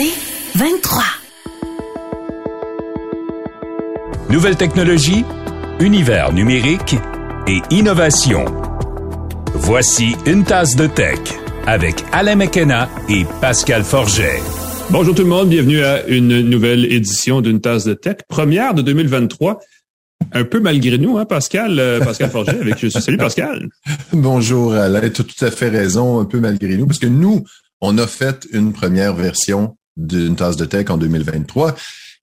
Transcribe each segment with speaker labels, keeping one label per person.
Speaker 1: C'est 23.
Speaker 2: Nouvelle technologie, univers numérique et innovation. Voici une tasse de tech avec Alain McKenna et Pascal Forget.
Speaker 3: Bonjour tout le monde, bienvenue à une nouvelle édition d'une tasse de tech, première de 2023. Un peu malgré nous, hein, Pascal, euh, Pascal Forget avec Salut Pascal.
Speaker 4: Bonjour Alain, tu as tout à fait raison, un peu malgré nous, parce que nous, on a fait une première version d'une tasse de tech en 2023.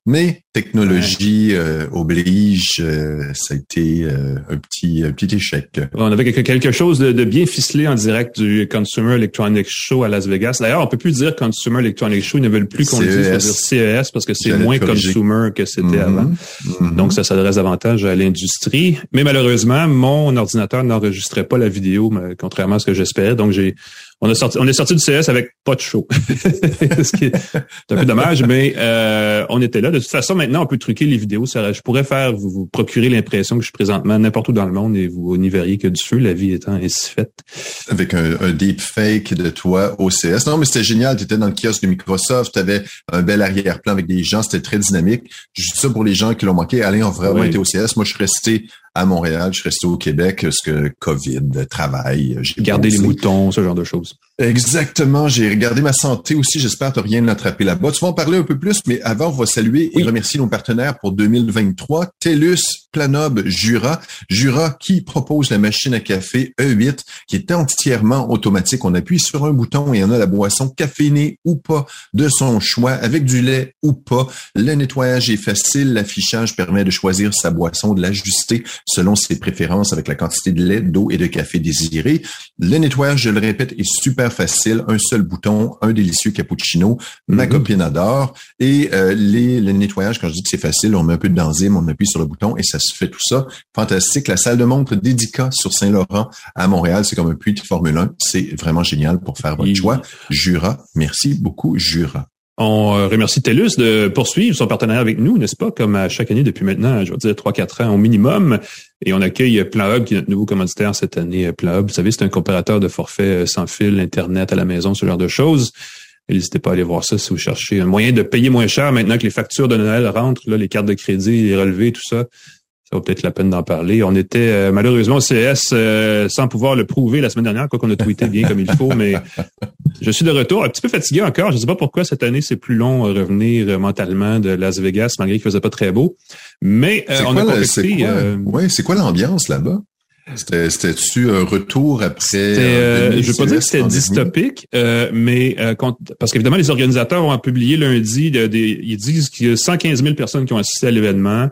Speaker 4: Mais technologie euh, oblige, euh, ça a été euh, un petit un petit échec.
Speaker 3: On avait quelque chose de, bien ficelé en direct du Consumer Electronics Show à Las Vegas. D'ailleurs, on peut plus dire Consumer Electronics Show, ils ne veulent plus qu'on dise dire CES parce que c'est moins consumer que c'était mm-hmm. avant. Mm-hmm. Donc ça s'adresse davantage à l'industrie. Mais malheureusement, mon ordinateur n'enregistrait pas la vidéo, contrairement à ce que j'espérais. Donc j'ai on, a sorti, on est sorti du CS avec pas de show. ce qui est un peu dommage, mais euh, on était là. De toute façon, maintenant, on peut truquer les vidéos. Ça, je pourrais faire vous, vous procurer l'impression que je suis présentement n'importe où dans le monde et vous n'y verriez que du feu, la vie étant ainsi faite.
Speaker 4: Avec un, un deep fake de toi au CS. Non, mais c'était génial. Tu étais dans le kiosque de Microsoft, tu avais un bel arrière-plan avec des gens, c'était très dynamique. Juste ça pour les gens qui l'ont manqué. Alain a vraiment été au CS. Moi, je suis resté à Montréal, je suis resté au Québec, parce que COVID, travail.
Speaker 3: J'ai gardé les moutons, ce genre de choses.
Speaker 4: Exactement. J'ai regardé ma santé aussi. J'espère que rien attrapé là-bas. Tu vas en parler un peu plus, mais avant, on va saluer et remercier nos partenaires pour 2023. TELUS, Planob, Jura. Jura qui propose la machine à café E8 qui est entièrement automatique. On appuie sur un bouton et on a la boisson caféinée ou pas de son choix avec du lait ou pas. Le nettoyage est facile. L'affichage permet de choisir sa boisson, de l'ajuster selon ses préférences avec la quantité de lait, d'eau et de café désiré. Le nettoyage, je le répète, est super facile. Un seul bouton, un délicieux cappuccino. Ma mm-hmm. copine adore. Et euh, les, le nettoyage, quand je dis que c'est facile, on met un peu d'enzyme, on appuie sur le bouton et ça se fait tout ça. Fantastique. La salle de montre dédicat sur Saint-Laurent à Montréal, c'est comme un puits de Formule 1. C'est vraiment génial pour faire votre choix. Jura. Merci beaucoup, Jura.
Speaker 3: On euh, remercie TELUS de poursuivre son partenariat avec nous, n'est-ce pas, comme à chaque année depuis maintenant, je veux dire, 3-4 ans au minimum. Et on accueille PlanHub, qui est notre nouveau commanditaire cette année. PlanHub, vous savez, c'est un comparateur de forfait euh, sans fil, Internet à la maison, ce genre de choses. N'hésitez pas à aller voir ça si vous cherchez un moyen de payer moins cher maintenant que les factures de Noël rentrent, les cartes de crédit, les relevés, tout ça ça vaut peut-être la peine d'en parler. On était euh, malheureusement au CS euh, sans pouvoir le prouver la semaine dernière, quoi qu'on a tweeté bien comme il faut, mais je suis de retour, un petit peu fatigué encore. Je ne sais pas pourquoi cette année c'est plus long à revenir mentalement de Las Vegas, malgré qu'il faisait pas très beau. Mais euh, on a compris.
Speaker 4: Ouais, c'est quoi l'ambiance là-bas? C'était-tu un retour après?
Speaker 3: Euh, je ne veux pas dire que c'était dystopique, euh, mais euh, parce qu'évidemment, les organisateurs ont publié lundi, ils disent qu'il y a 115 000 personnes qui ont assisté à l'événement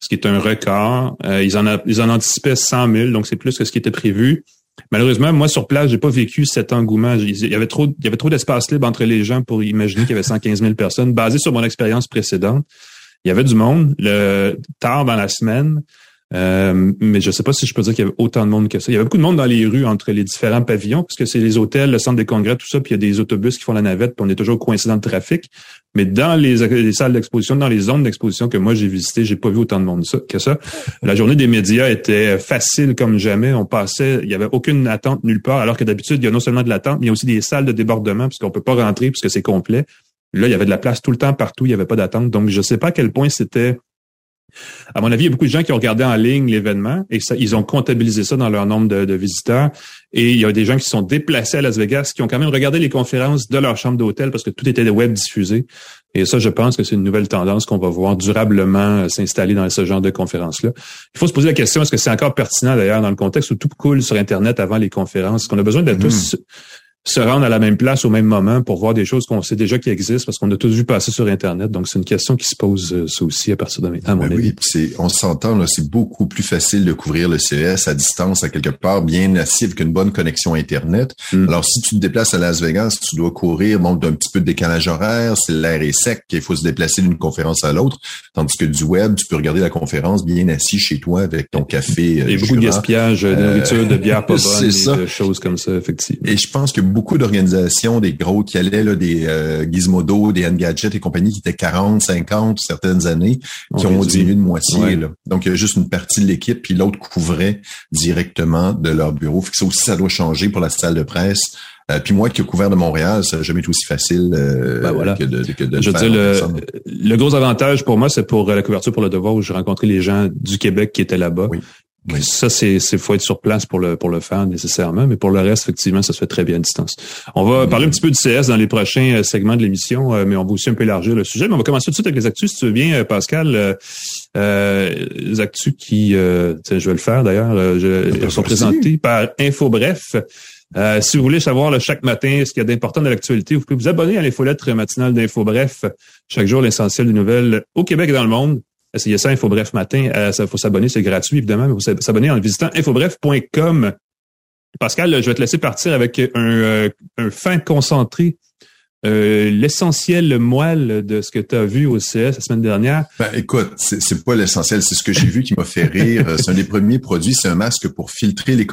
Speaker 3: ce qui est un record. Euh, ils, en ils en anticipaient 100 000, donc c'est plus que ce qui était prévu. Malheureusement, moi, sur place, j'ai pas vécu cet engouement. Il y avait trop, il y avait trop d'espace libre entre les gens pour imaginer qu'il y avait 115 000 personnes. Basé sur mon expérience précédente, il y avait du monde. Le, tard dans la semaine, euh, mais je sais pas si je peux dire qu'il y avait autant de monde que ça. Il y avait beaucoup de monde dans les rues entre les différents pavillons, parce que c'est les hôtels, le centre des congrès, tout ça, puis il y a des autobus qui font la navette, puis on est toujours coincé dans le trafic. Mais dans les, salles d'exposition, dans les zones d'exposition que moi j'ai visitées, j'ai pas vu autant de monde que ça. La journée des médias était facile comme jamais. On passait, il y avait aucune attente nulle part, alors que d'habitude, il y a non seulement de l'attente, mais il y a aussi des salles de débordement, puisqu'on peut pas rentrer puisque c'est complet. Là, il y avait de la place tout le temps partout, il y avait pas d'attente. Donc, je sais pas à quel point c'était à mon avis, il y a beaucoup de gens qui ont regardé en ligne l'événement et ça, ils ont comptabilisé ça dans leur nombre de, visiteurs. Et il y a des gens qui sont déplacés à Las Vegas qui ont quand même regardé les conférences de leur chambre d'hôtel parce que tout était web diffusé. Et ça, je pense que c'est une nouvelle tendance qu'on va voir durablement euh, s'installer dans ce genre de conférences-là. Il faut se poser la question, est-ce que c'est encore pertinent d'ailleurs dans le contexte où tout coule sur Internet avant les conférences? Est-ce qu'on a besoin d'être mm-hmm. tous se rendre à la même place au même moment pour voir des choses qu'on sait déjà qui existent parce qu'on a tous vu passer sur Internet. Donc, c'est une question qui se pose euh, ça aussi à partir de maintenant, à mon
Speaker 4: Ben
Speaker 3: avis.
Speaker 4: oui, c'est, on s'entend, c'est beaucoup plus facile de couvrir le CES à distance, à quelque part, bien assis avec une bonne connexion Internet.
Speaker 3: Mm.
Speaker 4: Alors, si tu te déplaces à Las Vegas, tu dois courir, bon, d'un petit peu de décalage horaire, c'est l'air est sec, il faut se déplacer d'une conférence à l'autre. Tandis que du web, tu peux regarder la conférence bien assis chez toi avec ton café. euh,
Speaker 3: y a beaucoup de gaspillage de nourriture, de bière pas bonne, et
Speaker 4: ça.
Speaker 3: de choses comme ça, effectivement.
Speaker 4: Et je pense que beaucoup d'organisations, des gros qui allaient, là, des euh, Gizmodo, des Engadget et compagnie, qui étaient 40, 50 certaines années, qui
Speaker 3: On
Speaker 4: ont
Speaker 3: réduit.
Speaker 4: diminué de moitié.
Speaker 3: Ouais.
Speaker 4: Là. Donc, il y a juste une partie de l'équipe, puis l'autre couvrait directement de leur bureau. Fait que ça aussi, ça doit changer pour la salle de presse. Euh, puis moi qui ai couvert de Montréal, ça n'a jamais été aussi facile euh,
Speaker 3: Ben voilà.
Speaker 4: que de, que de le
Speaker 3: Je veux
Speaker 4: faire
Speaker 3: dire, le, le gros avantage pour moi, c'est pour euh, la couverture pour le devoir où j'ai rencontré les gens du Québec qui étaient là-bas.
Speaker 4: Oui. Oui.
Speaker 3: Ça, c'est, c'est faut être sur place pour le pour le faire nécessairement, mais pour le reste, effectivement, ça se fait très bien à distance. On va
Speaker 4: Mm.
Speaker 3: parler un petit peu du CS dans les prochains euh, segments de l'émission, euh, mais on va aussi un peu élargir le sujet. Mais on va commencer tout de suite avec les actus, si tu veux bien, euh, Pascal. Euh, euh, les actus qui, euh, tiens, je vais le faire d'ailleurs, euh, je- sont
Speaker 4: vas-y.
Speaker 3: présentées par InfoBref. Euh, si vous voulez savoir là, chaque matin ce qu'il y a d'important dans l'actualité, vous pouvez vous abonner à l'infolettre matinale d'InfoBref. Chaque jour, l'essentiel des nouvelles au Québec et dans le monde. Essayez ça, InfoBref matin. Euh, ça faut s'abonner, c'est gratuit évidemment, mais il faut s'abonner en visitant infobref.com. Pascal, je vais te laisser partir avec un, euh, un fin concentré, euh, l'essentiel moelle de ce que tu as vu au CS la semaine dernière.
Speaker 4: Ben, écoute, c'est pas l'essentiel, c'est ce que j'ai vu qui m'a fait rire. Euh, C'est un des premiers produits, c'est un masque pour filtrer les,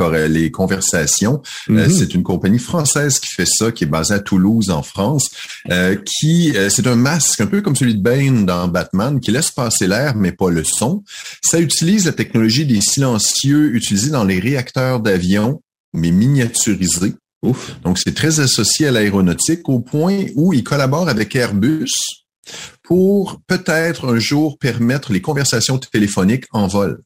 Speaker 4: conversations. Euh,
Speaker 3: Mhm.
Speaker 4: c'est une compagnie française qui fait ça, qui est basée à Toulouse, en France, euh, qui c'est un masque un peu comme celui de Bane dans Batman, qui laisse passer l'air mais pas le son. Ça utilise la technologie des silencieux utilisés dans les réacteurs d'avion, mais miniaturisés.
Speaker 3: Ouf.
Speaker 4: Donc, c'est très associé à l'aéronautique au point où il collabore avec Airbus pour peut-être un jour permettre les conversations téléphoniques en vol.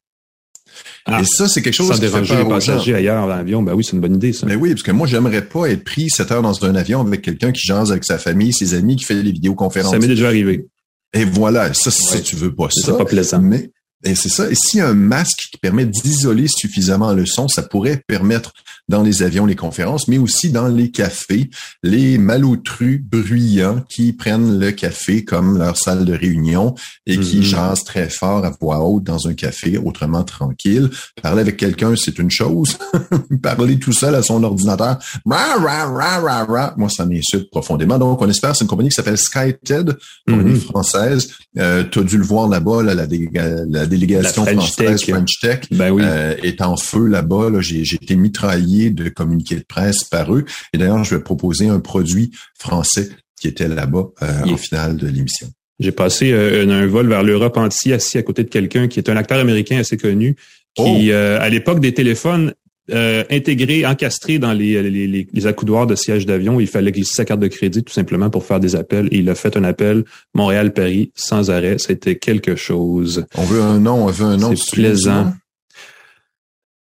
Speaker 3: Ah,
Speaker 4: Et ça, c'est quelque chose qui fait
Speaker 3: déranger
Speaker 4: peur
Speaker 3: les
Speaker 4: aux gens.
Speaker 3: passagers ailleurs dans l'avion, ben oui, c'est une bonne idée, ça.
Speaker 4: Mais oui, parce que moi, j'aimerais pas être pris sept heures dans un avion avec quelqu'un qui jase avec sa famille, ses amis, qui fait des vidéoconférences.
Speaker 3: ça m'est déjà arrivé.
Speaker 4: Et voilà, ça,
Speaker 3: Ouais.
Speaker 4: tu veux pas
Speaker 3: C'est
Speaker 4: ça.
Speaker 3: pas plaisant.
Speaker 4: Mais et c'est ça. Et a un masque qui permet d'isoler suffisamment le son, ça pourrait permettre dans les avions les conférences, mais aussi dans les cafés, les malotrus bruyants qui prennent le café comme leur salle de réunion et qui
Speaker 3: Mhm.
Speaker 4: jasent très fort à voix haute dans un café, autrement tranquille. Parler avec quelqu'un, c'est une chose. Parler tout seul à son ordinateur, rah, rah, rah, rah, rah, moi, ça m'insulte profondément. Donc, on espère, c'est une compagnie qui s'appelle SkyTED, compagnie
Speaker 3: Mhm.
Speaker 4: française. Euh, tu as dû le voir là-bas, là, la, dé- la délégation
Speaker 3: La French
Speaker 4: française,
Speaker 3: Tech.
Speaker 4: French Tech,
Speaker 3: Ben oui.
Speaker 4: euh, est en feu là-bas. Là. J'ai, j'ai été mitraillé de communiqués de presse par eux. Et d'ailleurs, je vais proposer un produit français qui était là-bas euh,
Speaker 3: Il-
Speaker 4: en finale de l'émission.
Speaker 3: J'ai passé euh, un, un vol vers l'Europe entière assis à côté de quelqu'un qui est un acteur américain assez connu, qui,
Speaker 4: Oh!
Speaker 3: euh, à l'époque des téléphones euh, intégrés, encastrés dans les, les, les, les accoudoirs de siège d'avion, il fallait glisser sa carte de crédit tout simplement pour faire des appels. Et il a fait un appel Montréal-Paris sans arrêt. C'était quelque chose.
Speaker 4: On veut un nom, on veut un nom.
Speaker 3: C'est plaisant.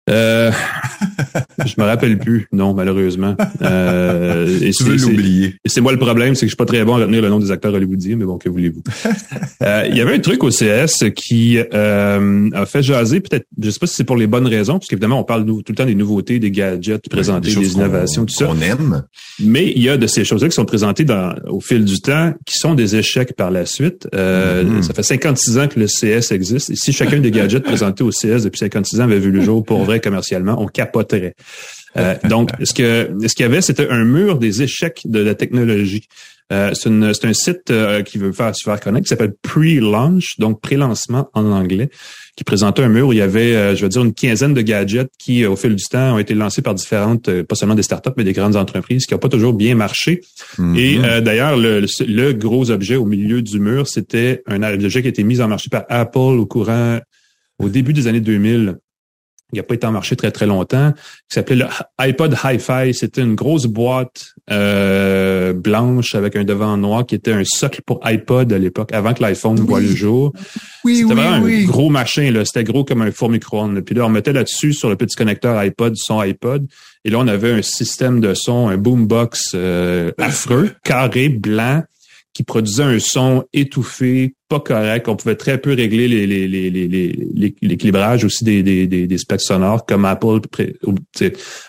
Speaker 3: Euh, je me rappelle plus, non, malheureusement. Euh, et
Speaker 4: Tu veux l'oublier.
Speaker 3: c'est moi le problème, c'est que je suis pas très bon à retenir le nom des acteurs hollywoodiens, mais bon, que voulez-vous. Euh, Il y avait un truc au CS qui euh, a fait jaser, peut-être, je sais pas si c'est pour les bonnes raisons, parce qu'évidemment, on parle tout le temps des nouveautés, des gadgets présentés, des innovations, tout ça.
Speaker 4: qu'on aime.
Speaker 3: Mais il y a de ces choses-là qui sont présentées dans, au fil du temps, qui sont des échecs par la suite. Euh,
Speaker 4: Mhm.
Speaker 3: Ça fait 56 ans que le CS existe. Et si chacun des gadgets présentés au CS depuis 56 ans avait vu le jour pour vrai commercialement, on capoterait. Euh, donc, ce que ce qu'il y avait, c'était un mur des échecs de la technologie. Euh, c'est, un site euh, qui veut faire se faire connaître, qui s'appelle Pre-Launch, donc pré-lancement en anglais, qui présentait un mur où il y avait, euh, je veux dire, une quinzaine de gadgets qui, au fil du temps, ont été lancés par différentes, euh, pas seulement des startups, mais des grandes entreprises, qui n'ont pas toujours bien marché. Et
Speaker 4: Mhm.
Speaker 3: euh, d'ailleurs, le, le- le gros objet au milieu du mur, c'était un objet qui a été mis en marché par Apple au courant, au début des années 2000. Il n'a pas été en marché très, très longtemps, qui s'appelait le iPod Hi-Fi. C'était une grosse boîte euh, blanche avec un devant noir qui était un socle pour iPod à l'époque, avant que l'iPhone voit le jour.
Speaker 4: oui,
Speaker 3: C'était
Speaker 4: oui,
Speaker 3: vraiment
Speaker 4: oui.
Speaker 3: un gros machin, là. C'était gros comme un four micro-ondes. Puis là, on mettait là-dessus, sur le petit connecteur iPod, son iPod. Et là, on avait un système de son, un boombox euh, affreux, carré, blanc, qui produisait un son étouffé, pas correct. On pouvait très peu régler les, l'équilibrage aussi des, des, sonores comme Apple.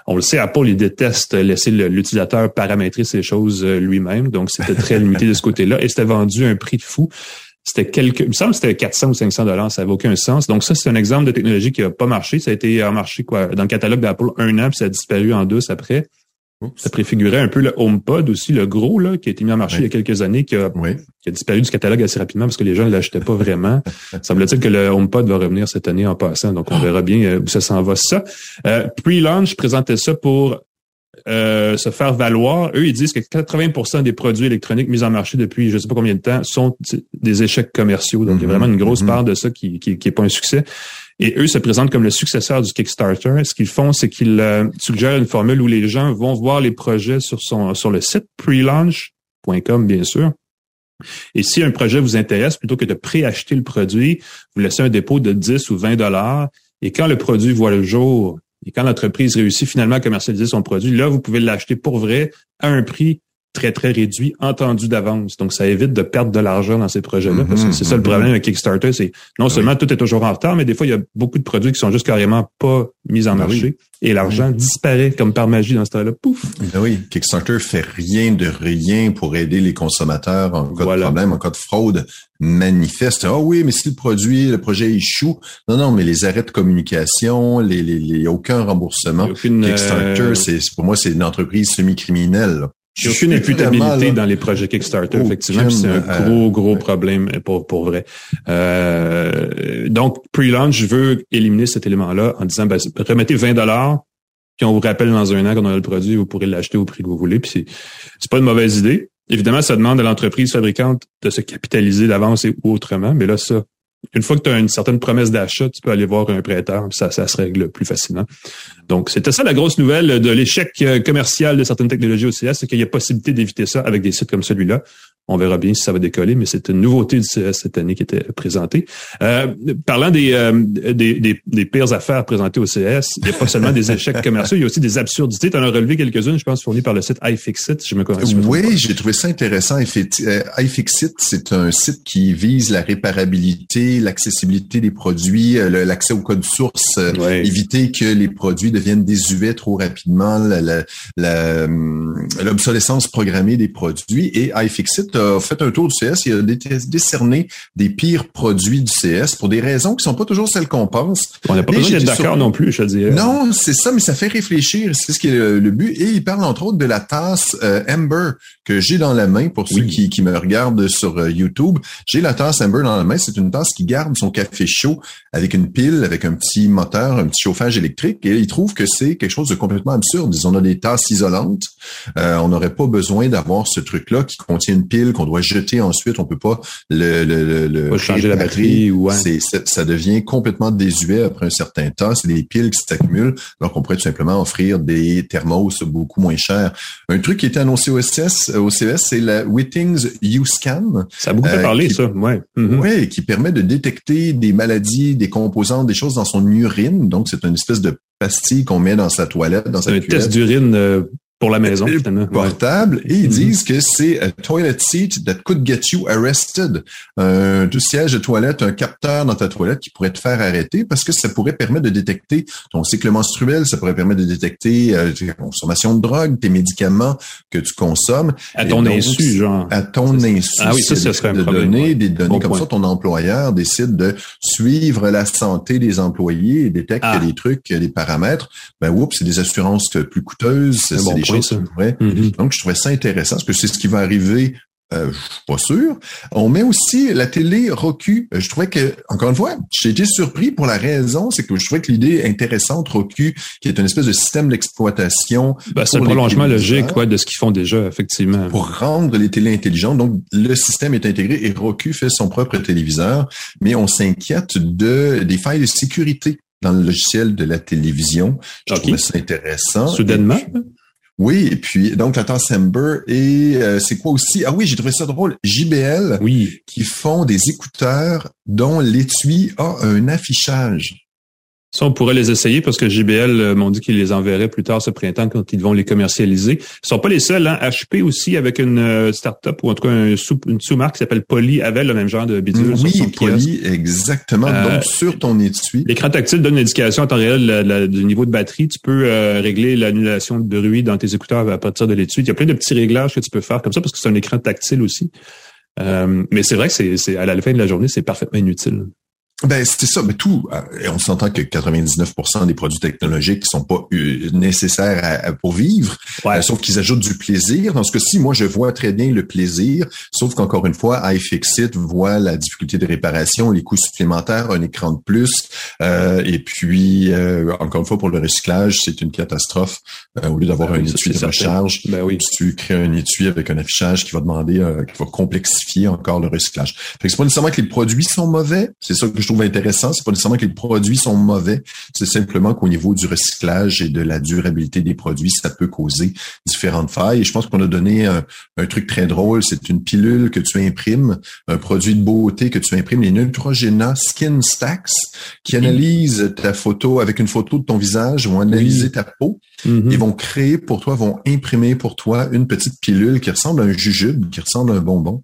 Speaker 3: On le sait, Apple, il déteste laisser l'utilisateur paramétrer ces choses euh, lui-même. Donc, c'était très limité de ce côté-là. Et c'était vendu à un prix de fou. C'était quelques, il me semble que c'était 400 ou 500 dollars. Ça n'avait aucun sens. Donc, ça, c'est un exemple de technologie qui a pas marché. Ça a été en marché, quoi, dans le catalogue d'Apple un an, puis ça a disparu en deux après. Ça préfigurait un peu le HomePod aussi, le gros, là, qui a été mis en marché il y a quelques années, qui a, qui a disparu du catalogue assez rapidement parce que les gens ne l'achetaient pas vraiment. Semble-t-il que le HomePod va revenir cette année en passant, donc on verra bien euh, où ça s'en va. Ça, euh, pre-launch présentait ça pour euh, se faire valoir. Eux, ils disent que 80% des produits électroniques mis en marché depuis je ne sais pas combien de temps sont des échecs commerciaux. Donc, il y a mm-hmm. vraiment une grosse mm-hmm. part de ça qui, qui, qui est pas un succès. Et eux se présentent comme le successeur du Kickstarter. Ce qu'ils font, c'est qu'ils euh, suggèrent une formule où les gens vont voir les projets sur son sur le site prelaunch.com, bien sûr. Et si un projet vous intéresse, plutôt que de préacheter le produit, vous laissez un dépôt de 10 ou 20 dollars. Et quand le produit voit le jour et quand l'entreprise réussit finalement à commercialiser son produit, là, vous pouvez l'acheter pour vrai à un prix très, très réduit, entendu d'avance. Donc, ça évite de perdre de l'argent dans ces projets-là. parce que c'est ça le mm-hmm. problème avec Kickstarter, c'est non ah seulement tout est toujours en retard, mais des fois, il y a beaucoup de produits qui sont juste carrément pas mis en ah marché. Et l'argent disparaît comme par magie dans ce temps-là. Pouf!
Speaker 4: Ben oui, Kickstarter fait rien de rien pour aider les consommateurs en cas de problème, en cas de fraude manifeste. Ah oui, mais si le produit, le projet échoue. Non, non, mais les arrêts de communication, les, les, les aucun remboursement. Kickstarter, euh, c'est pour moi, c'est une entreprise semi-criminelle.
Speaker 3: A aucune imputabilité dans les projets Kickstarter, effectivement. C'est un euh, gros, gros problème pour, pour vrai. Euh, donc, pre-launch, je veux éliminer cet élément-là en disant, ben, remettez 20 dollars, puis on vous rappelle dans un an qu'on a le produit, vous pourrez l'acheter au prix que vous voulez. Puis c'est pas une mauvaise idée. Évidemment, ça demande à l'entreprise fabricante de se capitaliser d'avance ou autrement, mais là, ça, une fois que tu as une certaine promesse d'achat, tu peux aller voir un prêteur, ça, ça se règle plus facilement. Donc, c'était ça la grosse nouvelle de l'échec euh, commercial de certaines technologies au CS, c'est qu'il y a possibilité d'éviter ça avec des sites comme celui-là. On verra bien si ça va décoller, mais c'est une nouveauté du CS cette année qui était présentée. Euh, parlant des, euh, des, des, des, pires affaires présentées au CS, il n'y a pas seulement des échecs commerciaux, il y a aussi des absurdités. Tu en as relevé quelques-unes, je pense, fournies par le site iFixit, si je me connais.
Speaker 4: Oui, j'ai trouvé ça intéressant. Euh, iFixit, c'est un site qui vise la réparabilité, l'accessibilité des produits, l'accès au code source, éviter que les produits deviennent désuets trop rapidement, l'obsolescence programmée des produits. Et iFixit a fait un tour du CS et a décerné des pires produits du CS pour des raisons qui sont pas toujours celles qu'on pense.
Speaker 3: On n'a pas besoin d'être d'accord non plus, je dirais.
Speaker 4: Non, c'est ça, mais ça fait réfléchir. C'est ce qui est le, but. Et il parle entre autres de la tasse euh, Amber que j'ai dans la main pour ceux qui, qui me regardent sur euh, YouTube. J'ai la tasse Amber dans la main. C'est une tasse qui garde son café chaud avec une pile, avec un petit moteur, un petit chauffage électrique. Et il trouve que c'est quelque chose de complètement absurde. On a des tasses isolantes. Euh, on n'aurait pas besoin d'avoir ce truc-là qui contient une pile qu'on doit jeter ensuite. On peut pas le, le, le,
Speaker 3: changer la batterie ou
Speaker 4: c'est, ça devient complètement désuet après un certain temps. C'est des piles qui s'accumulent. Alors qu'on pourrait tout simplement offrir des thermos beaucoup moins chers. Un truc qui était annoncé au CS, au CS, c'est la Wittings U-Scan.
Speaker 3: Ça a beaucoup euh, parlé, ça. Ouais.
Speaker 4: Mm-hmm. Ouais, qui permet de détecter des maladies, des composants, des choses dans son urine. Donc, c'est une espèce de pastille qu'on met dans sa toilette, dans sa
Speaker 3: Un test d'urine euh, pour la maison,
Speaker 4: Portable? Et ils mm-hmm. disent que c'est a toilet seat that could get you arrested. Un siège de toilette, un capteur dans ta toilette qui pourrait te faire arrêter parce que ça pourrait permettre de détecter ton cycle menstruel, ça pourrait permettre de détecter euh, ta consommation de drogue, tes médicaments que tu consommes.
Speaker 3: À ton insu, genre.
Speaker 4: À ton insu.
Speaker 3: Ah oui, ça, ça serait un
Speaker 4: de donner des données comme ça, ton employeur décide de suivre la santé des employés et détecte ah. des trucs, des paramètres. Ben, oups, c'est des assurances plus coûteuses, c'est des Mm-hmm. Donc, je trouvais ça intéressant parce que c'est ce qui va arriver? Euh, je suis pas sûr. On met aussi la télé Roku. Euh, je trouvais que, encore une fois, j'ai été surpris pour la raison, c'est que je trouvais que l'idée intéressante Roku, qui est une espèce de système d'exploitation.
Speaker 3: Ben, c'est un prolongement logique ouais, de ce qu'ils font déjà, effectivement.
Speaker 4: Pour rendre les télés intelligentes. Donc, le système est intégré et Roku fait son propre téléviseur, mais on s'inquiète de des failles de sécurité dans le logiciel de la télévision. Je trouvais ça intéressant.
Speaker 3: Soudainement?
Speaker 4: Oui, et puis donc la tasse Amber et euh, c'est quoi aussi? Ah oui, j'ai trouvé ça drôle. JBL,
Speaker 3: oui,
Speaker 4: qui font des écouteurs dont l'étui a un affichage.
Speaker 3: Ça, on pourrait les essayer parce que JBL euh, m'ont dit qu'ils les enverraient plus tard ce printemps quand ils vont les commercialiser. Ils sont pas les seuls. Hein. HP aussi, avec une euh, start-up ou en tout cas une sous-marque qui s'appelle Poly, avait le même genre de bidule
Speaker 4: oui,
Speaker 3: sur son
Speaker 4: Poly, exactement.
Speaker 3: Euh,
Speaker 4: Donc, sur ton étui.
Speaker 3: L'écran tactile donne une indication en temps réel du niveau de batterie. Tu peux régler l'annulation de bruit dans tes écouteurs à partir de l'étui. Il y a plein de petits réglages que tu peux faire comme ça parce que c'est un écran tactile aussi. mais c'est vrai que c'est à la fin de la journée, c'est parfaitement inutile.
Speaker 4: Ben c'est ça, mais tout. Euh, et on s'entend que 99% des produits technologiques sont pas euh, nécessaires pour vivre,
Speaker 3: ouais.
Speaker 4: Euh, sauf qu'ils ajoutent du plaisir. Dans ce cas-ci, moi je vois très bien le plaisir, sauf qu'encore une fois, iFixit voit la difficulté de réparation, les coûts supplémentaires, un écran de plus, euh, et puis encore une fois pour le recyclage, c'est une catastrophe. au lieu d'avoir
Speaker 3: ben
Speaker 4: un étui de recharge,
Speaker 3: ben oui.
Speaker 4: tu crées un étui avec un affichage qui va demander, qui va complexifier encore le recyclage. Fait que c'est pas nécessairement que les produits sont mauvais, c'est ça que je trouve intéressant, c'est pas nécessairement que les produits sont mauvais, c'est simplement qu'au niveau du recyclage et de la durabilité des produits, ça peut causer différentes failles. Et je pense qu'on a donné un, truc très drôle, c'est une pilule que tu imprimes, un produit de beauté que tu imprimes, les Neutrogena Skin Stacks, qui analysent ta photo avec une photo de ton visage, vont analyser ta peau,
Speaker 3: Mm-hmm.
Speaker 4: ils vont créer pour toi, vont imprimer pour toi une petite pilule qui ressemble à un jujube, qui ressemble à un bonbon,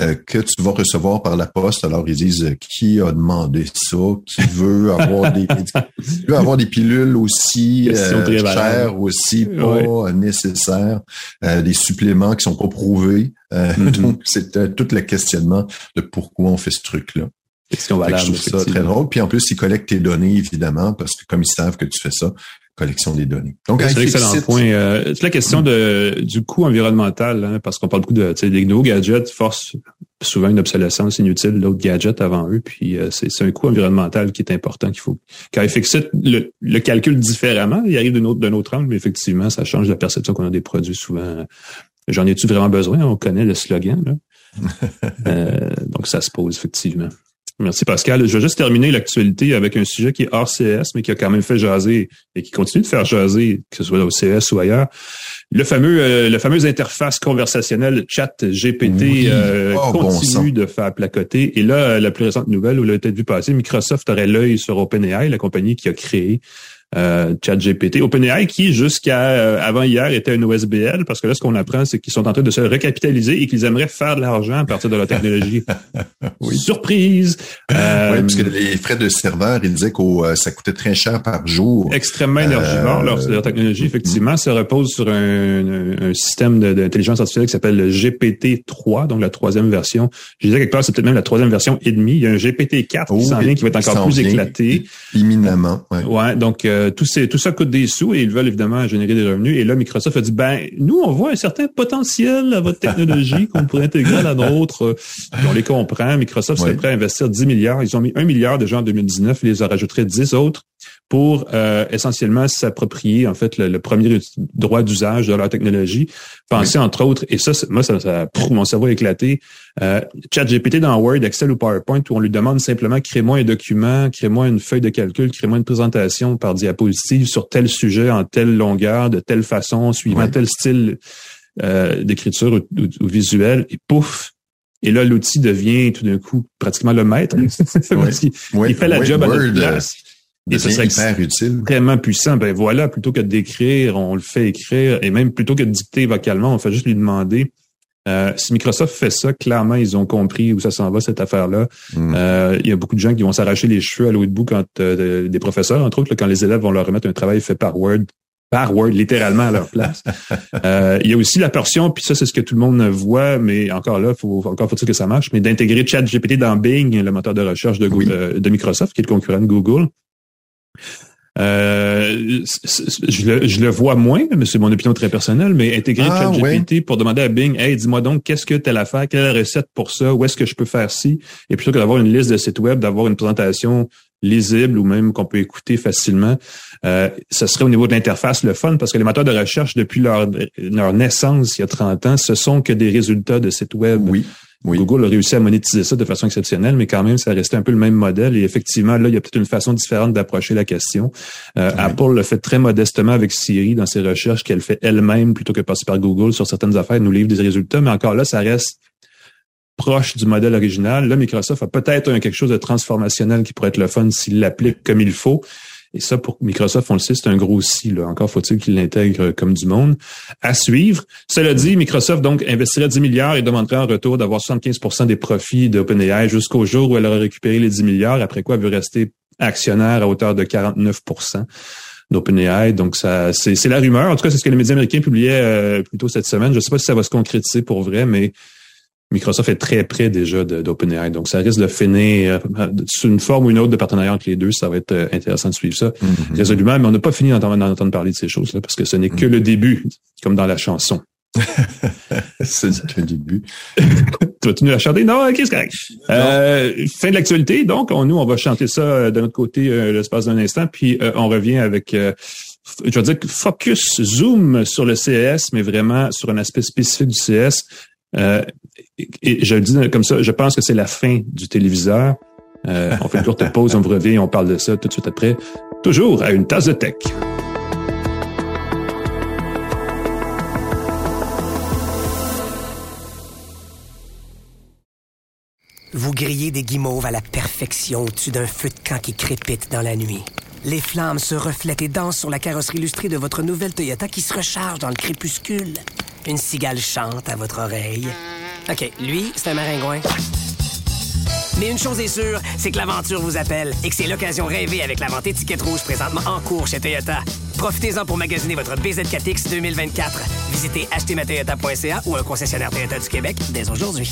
Speaker 4: euh, que tu vas recevoir par la poste. Alors ils disent euh, qui a demandé ça, qui veut avoir des, qui veut avoir des pilules aussi euh, chères, aussi pas
Speaker 3: Ouais.
Speaker 4: nécessaires, euh, des suppléments qui sont pas prouvés. Euh,
Speaker 3: Mhm.
Speaker 4: Donc c'est tout le questionnement de pourquoi on fait ce truc-là.
Speaker 3: Valable.
Speaker 4: je trouve ça très drôle. Puis en plus, ils collectent tes données, évidemment, parce que comme ils savent que tu fais ça, collection des données. Donc,
Speaker 3: C'est un excellent point. Euh, c'est la question de, du coût environnemental, hein, parce qu'on parle beaucoup de, tu sais, des nouveaux gadgets forcent souvent une obsolescence inutile d'autres gadgets avant eux, puis euh, c'est, c'est un coût environnemental qui est important qu'il faut. Quand iFixit le, le calcule différemment, il arrive d'un autre, d'un autre angle, mais effectivement, ça change la perception qu'on a des produits souvent. J'en ai-tu vraiment besoin? On connaît le slogan, là. Euh, donc, ça se pose, effectivement. Merci Pascal. Je vais juste terminer l'actualité avec un sujet qui est hors CS, mais qui a quand même fait jaser et qui continue de faire jaser, que ce soit au CS ou ailleurs. Le fameux, euh, le fameuse interface conversationnelle chat GPT
Speaker 4: Oui.
Speaker 3: euh,
Speaker 4: Oh,
Speaker 3: continue de faire placoter. Et là, la plus récente nouvelle, vous l'avez peut-être vu passer, Microsoft aurait l'œil sur OpenAI, la compagnie qui a créé euh, ChatGPT. OpenAI qui, jusqu'à euh, avant hier, était une OSBL, parce que là, ce qu'on apprend, c'est qu'ils sont en train de se recapitaliser et qu'ils aimeraient faire de l'argent à partir de leur technologie. Surprise! Euh,
Speaker 4: oui, parce que les frais de serveur, ils disaient que euh, ça coûtait très cher par jour.
Speaker 3: extrêmement énergivore.
Speaker 4: Euh,
Speaker 3: leur, leur technologie, effectivement, se repose sur un, un- système d'intelligence artificielle qui s'appelle le GPT-3, donc la troisième version. Je disais quelque part, c'est peut-être même la troisième version et demie. Il y a un GPT-4
Speaker 4: Oh,
Speaker 3: qui s'en vient, qui va être encore plus éclaté.
Speaker 4: Imminemment. Ouais.
Speaker 3: Ouais, donc euh, tout, ces- tout ça coûte des sous et ils veulent évidemment générer des revenus. Et là, Microsoft a dit, ben, nous, on voit un certain potentiel à votre technologie qu'on pourrait intégrer à la nôtre. On les comprend. Microsoft serait prêt à investir 10 milliards. Ils ont mis 1 milliard déjà en 2019. Ils les en rajouteraient 10 autres pour euh, essentiellement s'approprier en fait le, le premier droit d'usage de leur technologie. Penser entre autres, et ça, moi, ça, ça pff, mon cerveau a éclaté. Euh, ChatGPT dans Word, Excel ou PowerPoint, où on lui demande simplement crée-moi un document, crée-moi une feuille de calcul, crée-moi une présentation par diapositive sur tel sujet, en telle longueur, de telle façon, suivant tel style euh, d'écriture ou, ou- ou visuel, et pouf. Et là, l'outil devient tout d'un coup pratiquement le maître.
Speaker 4: Ouais,
Speaker 3: il fait la
Speaker 4: ouais,
Speaker 3: job à notre place. Et ça serait
Speaker 4: hyper utile.
Speaker 3: extrêmement puissant. Ben voilà, plutôt que d'écrire, on le fait écrire. Et même plutôt que de dicter vocalement, on fait juste lui demander. Euh, si Microsoft fait ça, clairement, ils ont compris où ça s'en va, cette affaire-là.
Speaker 4: Mm.
Speaker 3: Euh, il y a beaucoup de gens qui vont s'arracher les cheveux à l'eau de bout quand euh, des professeurs, entre autres, là, quand les élèves vont leur remettre un travail fait par Word, par Word, littéralement à leur place. Euh, il y a aussi la portion, puis ça, c'est ce que tout le monde voit, mais encore là, faut, encore faut-il que ça marche, mais d'intégrer ChatGPT dans Bing, le moteur de recherche de,
Speaker 4: Oui.
Speaker 3: euh, de Microsoft, qui est le concurrent de Google. Euh, je, le, je le vois moins, mais c'est mon opinion très personnelle, mais intégrer
Speaker 4: Ah,
Speaker 3: ChatGPT pour demander à Bing, hey, dis-moi donc, qu'est-ce que telle affaire, quelle est la recette pour ça, où est-ce que je peux faire ci, et plutôt que d'avoir une liste de sites web, d'avoir une présentation lisible ou même qu'on peut écouter facilement, euh, ce serait au niveau de l'interface le fun parce que les moteurs de recherche, depuis leur, leur naissance il y a 30 ans, ce sont que des résultats de sites web.
Speaker 4: Oui. Oui.
Speaker 3: Google a réussi à monétiser ça de façon exceptionnelle, mais quand même, ça restait un peu le même modèle. Et effectivement, là, il y a peut-être une façon différente d'approcher la question. Euh, Apple le fait très modestement avec Siri dans ses recherches qu'elle fait elle-même plutôt que passer par Google sur certaines affaires, elle nous livre des résultats. Mais encore là, ça reste proche du modèle original. Là, Microsoft a peut-être quelque chose de transformationnel qui pourrait être le fun s'il l'applique comme il faut. Et ça, pour Microsoft, on le sait, c'est un gros si. Là. Encore faut-il qu'il l'intègre comme du monde. À suivre. Cela dit, Microsoft donc investirait 10 milliards et demanderait en retour d'avoir 75% des profits d'OpenAI jusqu'au jour où elle aurait récupéré les 10 milliards, après quoi elle veut rester actionnaire à hauteur de 49% d'OpenAI. Donc, ça, c'est, la rumeur. En tout cas, c'est ce que les médias américains publiaient euh, plus tôt cette semaine. Je ne sais pas si ça va se concrétiser pour vrai, mais Microsoft est très près déjà d'OpenAI. Donc, ça risque de finir euh, sous une forme ou une autre de partenariat entre les deux. Ça va être euh, intéressant de suivre ça mm-hmm. résolument. Mais on n'a pas fini d'entendre parler de ces choses-là parce que ce n'est que mm-hmm. le début, comme dans la chanson.
Speaker 4: c'est le début.
Speaker 3: tu vas-tu nous la chanter? Non, qu'est-ce que euh, Fin de l'actualité. Donc, on, nous, on va chanter ça euh, de notre côté euh, l'espace d'un instant. Puis, on revient avec, je veux dire, focus, zoom sur le CES, mais vraiment sur un aspect spécifique du CES. Et je le dis comme ça, je pense que c'est la fin du téléviseur. on fait une courte pause, on revient, on parle de ça tout de suite après. Toujours à une tasse de tech.
Speaker 5: Vous grillez des guimauves à la perfection au-dessus d'un feu de camp qui crépite dans la nuit. Les flammes se reflètent et dansent sur la carrosserie illustrée de votre nouvelle Toyota qui se recharge dans le crépuscule. Une cigale chante à votre oreille. OK, lui, c'est un maringouin. Mais une chose est sûre, c'est que l'aventure vous appelle et que c'est l'occasion rêvée avec la vente étiquette rouge présentement en cours chez Toyota. Profitez-en pour magasiner votre BZ4X 2024. Visitez achetezmatoyota.ca ou un concessionnaire Toyota du Québec dès aujourd'hui.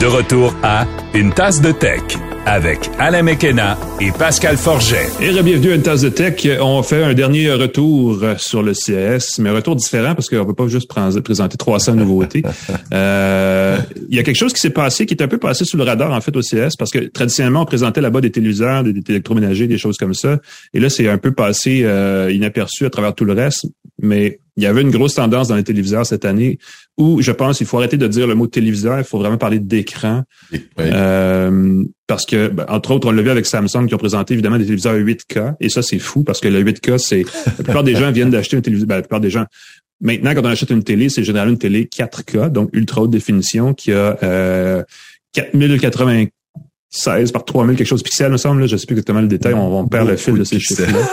Speaker 2: De retour à Une tasse de tech avec Alain Mekena et Pascal Forget.
Speaker 3: Et bienvenue à Une tasse de tech. On fait un dernier retour sur le CES, mais un retour différent parce qu'on ne peut pas juste présenter 300 nouveautés. Euh, il y a quelque chose qui s'est passé, qui est un peu passé sous le radar en fait au CES parce que traditionnellement on présentait là-bas des téléviseurs, des, électroménagers, des choses comme ça. Et là c'est un peu passé euh, inaperçu à travers tout le reste. Mais il y avait une grosse tendance dans les téléviseurs cette année où je pense qu'il faut arrêter de dire le mot téléviseur, il faut vraiment parler d'écran. Euh, parce que, ben, entre autres, on l'a vu avec Samsung qui ont présenté évidemment des téléviseurs 8K. Et ça, c'est fou parce que le 8K, c'est. La plupart des gens viennent d'acheter un téléviseur. Ben, la plupart des gens. Maintenant, quand on achète une télé, c'est généralement une télé 4K, donc ultra haute définition, qui a euh, 4096 par 3000 quelque chose de pixels, me semble. Je sais plus exactement le détail. On, on perd le fil de ces chiffres-là.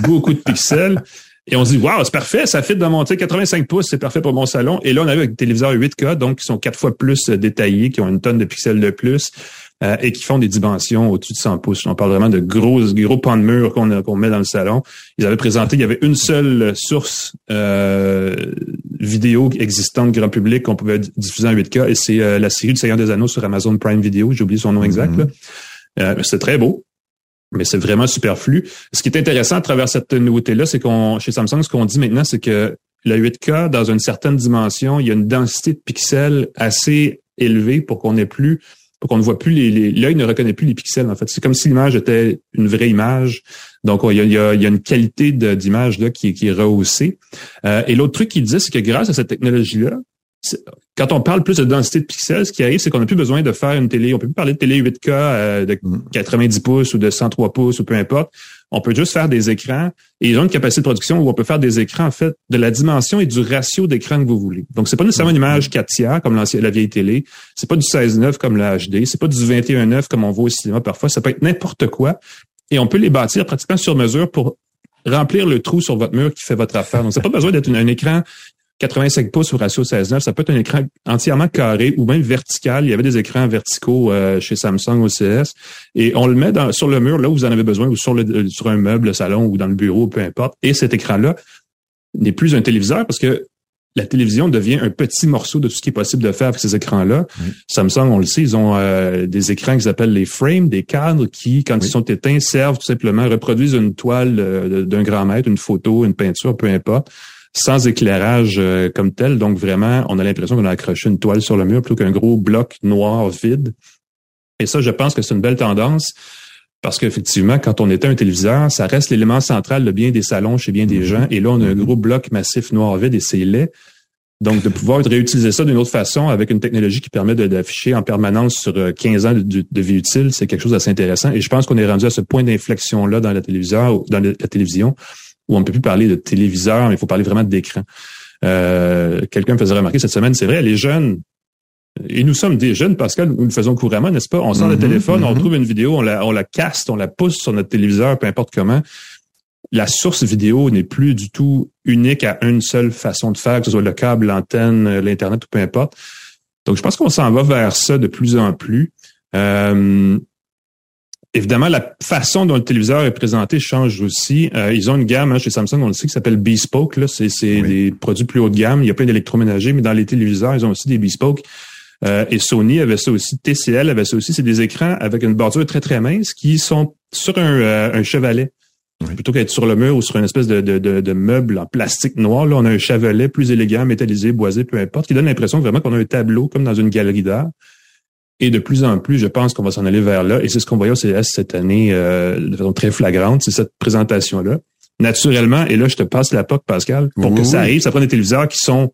Speaker 3: Beaucoup de pixels. Et on se dit, waouh, c'est parfait, ça fit dans mon 85 pouces, c'est parfait pour mon salon. Et là, on a vu avec des téléviseurs 8K, donc qui sont quatre fois plus euh, détaillés, qui ont une tonne de pixels de plus. Euh, et qui font des dimensions au-dessus de 100 pouces. On parle vraiment de gros, gros pans de mur qu'on qu'on met dans le salon. Ils avaient présenté, il y avait une seule source euh, vidéo existante grand public qu'on pouvait diffuser en 8K, et c'est la série du Seigneur des Anneaux sur Amazon Prime Video. J'ai oublié son nom exact. Mm-hmm. c'est très beau mais c'est vraiment superflu. Ce qui est intéressant à travers cette nouveauté-là, c'est qu'on, chez Samsung, ce qu'on dit maintenant, c'est que la 8K, dans une certaine dimension, il y a une densité de pixels assez élevée pour qu'on ait plus, pour qu'on ne voit plus les, l'œil ne reconnaît plus les pixels. En fait, c'est comme si l'image était une vraie image. Donc, il y a, une qualité d'image là qui, qui est rehaussée. Euh, et l'autre truc qu'il dit, c'est que grâce à cette technologie-là, quand on parle plus de densité de pixels, ce qui arrive, c'est qu'on n'a plus besoin de faire une télé. On peut plus parler de télé 8K euh, de 90 mm. pouces ou de 103 pouces ou peu importe. On peut juste faire des écrans et ils ont une capacité de production où on peut faire des écrans, en fait, de la dimension et du ratio d'écran que vous voulez. Donc, c'est pas nécessairement une image 4 tiers comme la vieille télé. C'est pas du 16-9 comme la HD. C'est pas du 21-9 comme on voit au cinéma parfois. Ça peut être n'importe quoi. Et on peut les bâtir pratiquement sur mesure pour remplir le trou sur votre mur qui fait votre affaire. Donc, c'est pas besoin d'être un écran 85 pouces au ratio 16-9, ça peut être un écran entièrement carré ou même vertical. Il y avait des écrans verticaux euh, chez Samsung au CS. Et on le met dans, sur le mur là où vous en avez besoin ou sur, le, sur un meuble, le salon ou dans le bureau, peu importe. Et cet écran-là n'est plus un téléviseur parce que la télévision devient un petit morceau de tout ce qui est possible de faire avec ces écrans-là. Samsung, on le sait, ils ont euh, des écrans qui s'appellent les frames, des cadres qui, quand ils sont éteints, servent tout simplement, reproduisent une toile euh, d'un grand mètre, une photo, une peinture, peu importe sans éclairage euh, comme tel. Donc vraiment, on a l'impression qu'on a accroché une toile sur le mur plutôt qu'un gros bloc noir vide. Et ça, je pense que c'est une belle tendance. Parce qu'effectivement, quand on éteint un téléviseur, ça reste l'élément central de bien des salons chez bien des mm-hmm. gens. Et là, on a un gros bloc massif noir vide et c'est laid. Donc, de pouvoir réutiliser ça d'une autre façon avec une technologie qui permet d'afficher en permanence sur 15 euh, ans de, vie utile, c'est quelque chose d'assez intéressant. Et je pense qu'on est rendu à ce point d'inflexion-là dans la télévision, dans la télévision, où on ne peut plus parler de téléviseur, mais il faut parler vraiment d'écran. Euh, Quelqu'un me faisait remarquer cette semaine, c'est vrai, les jeunes, et nous sommes des jeunes, Pascal, nous le faisons couramment, n'est-ce pas? On sort le
Speaker 4: Mhm,
Speaker 3: téléphone, on
Speaker 4: mhm.
Speaker 3: trouve une vidéo, on la, on la caste, on la pousse sur notre téléviseur, peu importe comment. La source vidéo n'est plus du tout unique à une seule façon de faire, que ce soit le câble, l'antenne, euh, l'Internet ou peu importe. Donc, je pense qu'on s'en va vers ça de plus en plus. Euh, évidemment, la façon dont le téléviseur est présenté change aussi. Euh, ils ont une gamme hein, chez Samsung, on le sait, qui s'appelle Bespoke. Là, c'est c'est
Speaker 4: Oui.
Speaker 3: des produits plus haut de gamme. Il y a plein d'électroménagers, mais dans les téléviseurs, ils ont aussi des Bespoke. Euh, et Sony avait ça aussi, TCL avait ça aussi. C'est des écrans avec une bordure très très mince qui sont sur un, euh, un chevalet.
Speaker 4: Oui.
Speaker 3: Plutôt qu'être sur le mur ou sur une espèce de, de, de, de meuble en plastique noir, là, on a un chevalet plus élégant, métallisé, boisé, peu importe, qui donne l'impression vraiment qu'on a un tableau comme dans une galerie d'art. Et de plus en plus, je pense qu'on va s'en aller vers là. Et c'est ce qu'on voyait au CES cette année euh, de façon très flagrante, c'est cette présentation-là. Naturellement, et là, je te passe la POC, Pascal, pour
Speaker 4: Oui,
Speaker 3: que ça arrive, ça prend des téléviseurs qui sont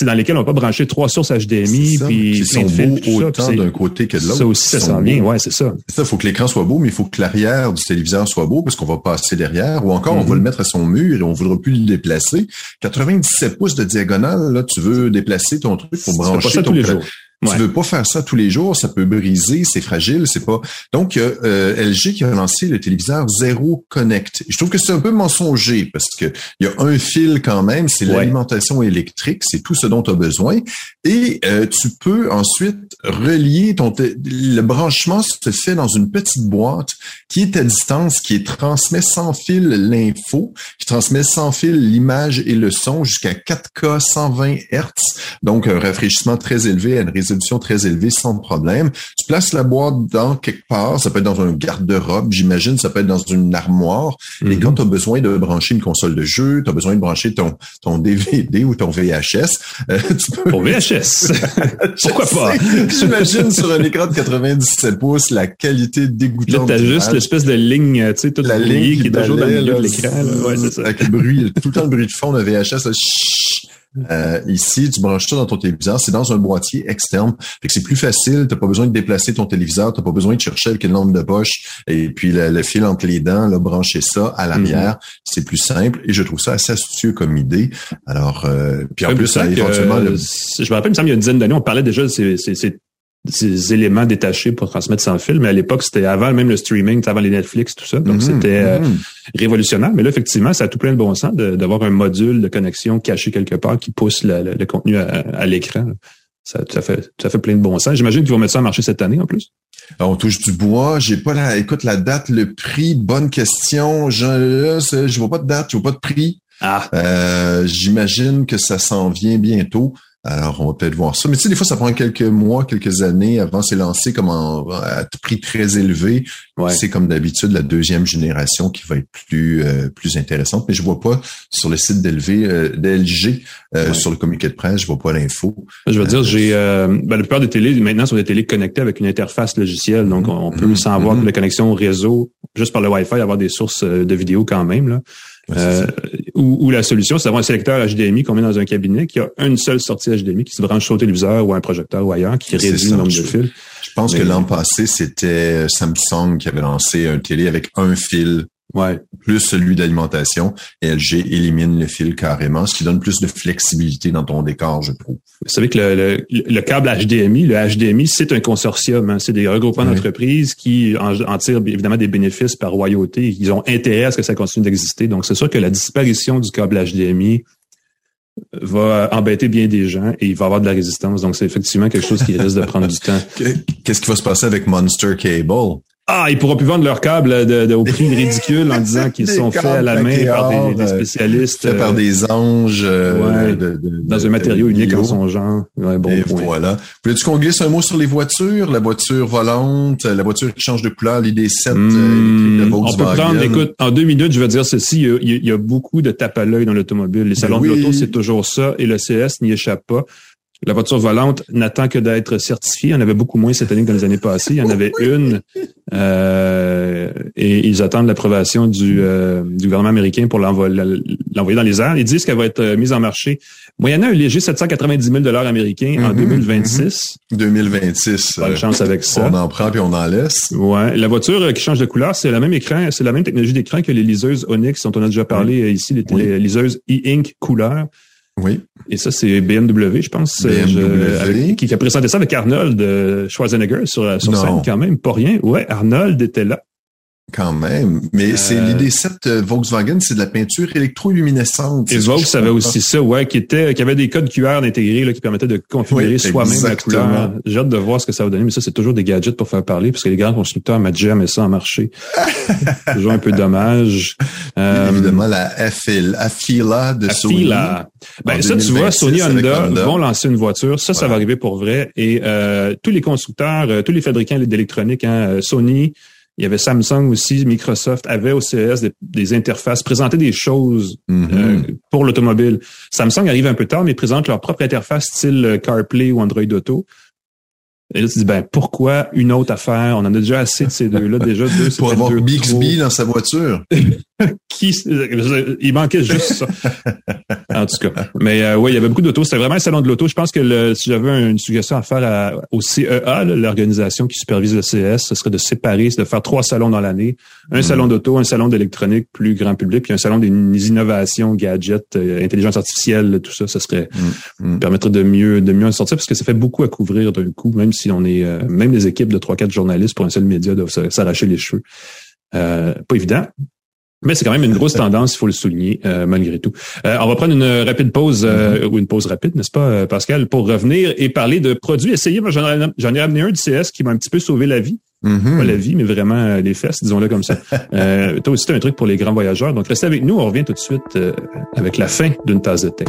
Speaker 3: dans lesquels on va pas brancher trois sources HDMI,
Speaker 4: ça,
Speaker 3: puis
Speaker 4: qui sont
Speaker 3: de fils,
Speaker 4: beaux autant d'un côté que de l'autre.
Speaker 3: Ça aussi, ça s'en vient, ouais, c'est ça.
Speaker 4: Ça, il faut que l'écran soit beau, mais il faut que l'arrière du téléviseur soit beau parce qu'on va passer derrière. Ou encore, on
Speaker 3: Mhm.
Speaker 4: va le mettre à son mur et on ne voudra plus le déplacer. 97 pouces de diagonale, là, tu veux déplacer ton truc pour brancher
Speaker 3: ça
Speaker 4: ton
Speaker 3: tous les jours.
Speaker 4: Tu
Speaker 3: Ouais.
Speaker 4: veux pas faire ça tous les jours, ça peut briser, c'est fragile, c'est pas. Donc euh, euh, LG qui a lancé le téléviseur Zero Connect. Je trouve que c'est un peu mensonger parce que il y a un fil quand même, c'est
Speaker 3: Ouais.
Speaker 4: l'alimentation électrique, c'est tout ce dont tu as besoin. Et euh, tu peux ensuite relier ton le branchement se fait dans une petite boîte qui est à distance, qui transmet sans fil l'info, qui transmet sans fil l'image et le son jusqu'à 4K 120 Hz, donc un rafraîchissement très élevé à une résolution très élevée sans problème. Tu places la boîte dans quelque part, ça peut être dans un garde-robe, j'imagine, ça peut être dans une armoire. Et
Speaker 3: Mhm.
Speaker 4: quand tu as besoin de brancher une console de jeu, tu as besoin de brancher ton, ton DVD ou ton VHS, euh, tu peux
Speaker 3: Pour VHS. Pourquoi pas?
Speaker 4: J'imagine sur un écran de 97 pouces la qualité
Speaker 3: Là,
Speaker 4: dégoûtante.
Speaker 3: t'as juste
Speaker 4: d'image.
Speaker 3: l'espèce de ligne, tu sais, toute
Speaker 4: la ligne
Speaker 3: qui est toujours dans le milieu de
Speaker 4: là,
Speaker 3: l'écran. là. Ouais, c'est ça.
Speaker 4: Avec le bruit, tout le temps le bruit de fond de VHS. là. Euh, ici, tu branches ça dans ton téléviseur. C'est dans un boîtier externe. Fait que c'est plus facile. T'as pas besoin de déplacer ton téléviseur. T'as pas besoin de chercher avec une lampe de poche et puis le, le fil entre les dents, là, brancher ça à l'arrière. C'est plus simple et je trouve ça assez astucieux comme idée. Alors, euh, puis en plus,
Speaker 3: ça
Speaker 4: éventuellement,
Speaker 3: euh,
Speaker 4: le-
Speaker 3: c'est- je me rappelle, il me semble, il y a une dizaine d'années, on parlait déjà de ces, ces, ces, ces éléments détachés pour transmettre sans fil, mais à l'époque, c'était avant même le streaming, avant les Netflix, tout ça. Donc,
Speaker 4: Mhm,
Speaker 3: c'était euh,
Speaker 4: mhm.
Speaker 3: révolutionnaire. Mais là, effectivement, ça a tout plein de bon sens d'avoir un module de connexion caché quelque part qui pousse la- la- le contenu à, à l'écran. Ça, ça, fait, ça fait plein de bon sens. J'imagine qu'ils vont mettre ça en marché cette année en plus.
Speaker 4: Alors, on touche du bois. J'ai pas la, écoute, la date, le prix. Bonne question. Je, je vois pas de date, je vois pas de prix.
Speaker 3: Ah,
Speaker 4: Euh, J'imagine que ça s'en vient bientôt. Alors, on va peut-être voir ça. Mais tu sais, des fois, ça prend quelques mois, quelques années avant c'est lancé comme en, à prix très élevé.
Speaker 3: ouais.
Speaker 4: C'est comme d'habitude la deuxième génération qui va être plus euh, plus intéressante. Mais je vois pas sur le site d'LV, euh, d'LG, euh,
Speaker 3: Ouais.
Speaker 4: sur le communiqué de presse, je vois pas l'info.
Speaker 3: Je veux dire, j'ai euh, ben, la plupart des télés maintenant sont des télés connectées avec une interface logicielle, donc on, on peut
Speaker 4: Mhm.
Speaker 3: sans avoir
Speaker 4: Mhm.
Speaker 3: de la connexion au réseau, juste par le Wi-Fi, avoir des sources euh, de vidéos quand même là. Euh, ou, ou la solution, c'est d'avoir un sélecteur HDMI qu'on met dans un cabinet qui a une seule sortie HDMI qui se branche sur le téléviseur ou un projecteur ou ailleurs, qui réduit le nombre
Speaker 4: je-
Speaker 3: de fils.
Speaker 4: Je pense
Speaker 3: Mais-
Speaker 4: que l'an passé, c'était Samsung qui avait lancé un télé avec un fil
Speaker 3: Ouais.
Speaker 4: plus celui d'alimentation LG élimine le fil carrément, ce qui donne plus de flexibilité dans ton décor, je trouve.
Speaker 3: Vous savez que le, le, le câble HDMI, le HDMI, c'est un consortium. hein. C'est des regroupements
Speaker 4: Oui.
Speaker 3: d'entreprises qui en, en tirent évidemment des bénéfices par royauté. Ils ont intérêt à ce que ça continue d'exister. Donc, c'est sûr que la disparition du câble HDMI va embêter bien des gens et il va y avoir de la résistance. Donc, c'est effectivement quelque chose qui risque de prendre du temps.
Speaker 4: Qu'est-ce qui va se passer avec Monster Cable?
Speaker 3: Ah, ils pourront plus vendre leurs câbles de, de- au prix ridicule en disant qu'ils sont faits à la main par des,
Speaker 4: euh,
Speaker 3: spécialistes
Speaker 4: par
Speaker 3: euh,
Speaker 4: des anges euh,
Speaker 3: ouais,
Speaker 4: de- de-
Speaker 3: dans un matériau unique en son genre. Ouais, bon
Speaker 4: Et
Speaker 3: point.
Speaker 4: voilà. Voulais-tu qu'on glisse un mot sur les voitures? La voiture volante, la voiture qui change de couleur, l'ID7 euh, électrique de
Speaker 3: Hmm, on peut prendre, écoute, en deux minutes, je vais dire ceci, il y a, il y beaucoup de tape à l'œil dans l'automobile. Les salons
Speaker 4: oui.
Speaker 3: de l'auto, c'est toujours ça, et le CS n'y échappe pas. La voiture volante n'attend que d'être certifiée. Il y en avait beaucoup moins cette année que dans les années passées. Il y en avait une, euh, et ils attendent l'approbation du, euh, du gouvernement américain pour l'envoyer dans les airs. Ils disent qu'elle va être euh, mise en marché moyennant un léger 790 000 dollars américains en
Speaker 4: Mhm,
Speaker 3: 2026.
Speaker 4: 2026.
Speaker 3: Bonne
Speaker 4: euh,
Speaker 3: chance avec ça.
Speaker 4: On en prend puis on en laisse.
Speaker 3: Ouais, la voiture qui change de couleur, c'est la même écran, c'est la même technologie d'écran que les liseuses Onyx dont on a déjà parlé ici, les,
Speaker 4: Oui.
Speaker 3: les liseuses e-ink couleur.
Speaker 4: Oui.
Speaker 3: Et ça, c'est BMW, je pense,
Speaker 4: BMW.
Speaker 3: je- avec- qui, qui a présenté ça avec Arnold euh, Schwarzenegger sur, sur scène quand même, pas rien. Ouais, Arnold était là.
Speaker 4: Quand même. Mais c'est
Speaker 3: Euh,
Speaker 4: l'ID7 euh, Volkswagen, c'est de la peinture électroluminescente.
Speaker 3: Et
Speaker 4: je
Speaker 3: avait aussi ça, ouais, qui était, qui avait des codes QR intégrés là, qui permettaient de configurer
Speaker 4: Oui,
Speaker 3: soi-même la
Speaker 4: exactement.
Speaker 3: couleur. J'ai hâte de voir ce que ça va donner, mais ça, c'est toujours des gadgets pour faire parler, parce que les grands constructeurs mettent jamais ça en marché. toujours un peu dommage. Euh,
Speaker 4: Évidemment, la Afil- Afila de Sony.
Speaker 3: Ben,
Speaker 4: En
Speaker 3: ça, tu vois,
Speaker 4: 2026
Speaker 3: Sony Honda,
Speaker 4: Honda.
Speaker 3: vont lancer une voiture. Ça, ça va arriver pour vrai. Et euh, tous les constructeurs, euh, tous les fabricants d'électronique, hein, euh, Sony, il y avait Samsung aussi, Microsoft avait au CES des, des interfaces, présentaient des choses
Speaker 4: Mhm.
Speaker 3: euh, pour l'automobile. Samsung arrive un peu tard, mais présente leur propre interface style euh, CarPlay ou Android Auto. Et là, tu te dis, ben, pourquoi une autre affaire? On en a déjà assez de ces deux-là. Déjà, deux,
Speaker 4: Pour avoir
Speaker 3: deux
Speaker 4: Bixby
Speaker 3: trop.
Speaker 4: dans sa voiture.
Speaker 3: Qui, il manquait juste ça. en tout cas. Mais euh, oui, il y avait beaucoup d'autos. C'était vraiment un salon de l'auto. Je pense que le- si j'avais une suggestion à faire à- au CEA, l'organisation qui supervise le CES, ce serait de séparer, c'est de faire trois salons dans l'année. Un salon d'auto, un salon d'électronique plus grand public, puis un salon des innovations, gadgets, euh, intelligence artificielle, tout ça. Ce serait
Speaker 4: Mm.
Speaker 3: permettrait de mieux de mieux en sortir parce que ça fait beaucoup à couvrir d'un coup, même si on est euh, même les équipes de trois quatre journalistes pour un seul média doivent s'arracher les cheveux. Euh, pas évident. Mais c'est quand même une grosse tendance, il faut le souligner, euh, malgré tout. Euh, on va prendre une rapide pause, euh, ou une pause rapide, n'est-ce pas, euh, Pascal, pour revenir et parler de produits essayés. Moi, j'en ai, amené un du CS qui m'a un petit peu sauvé la vie.
Speaker 4: Mhm.
Speaker 3: Pas la vie, mais vraiment euh, les fesses, disons-le comme ça. Euh, toi aussi, un truc pour les grands voyageurs. Donc, restez avec nous. On revient tout de suite euh, avec la fin d'une tasse de tech.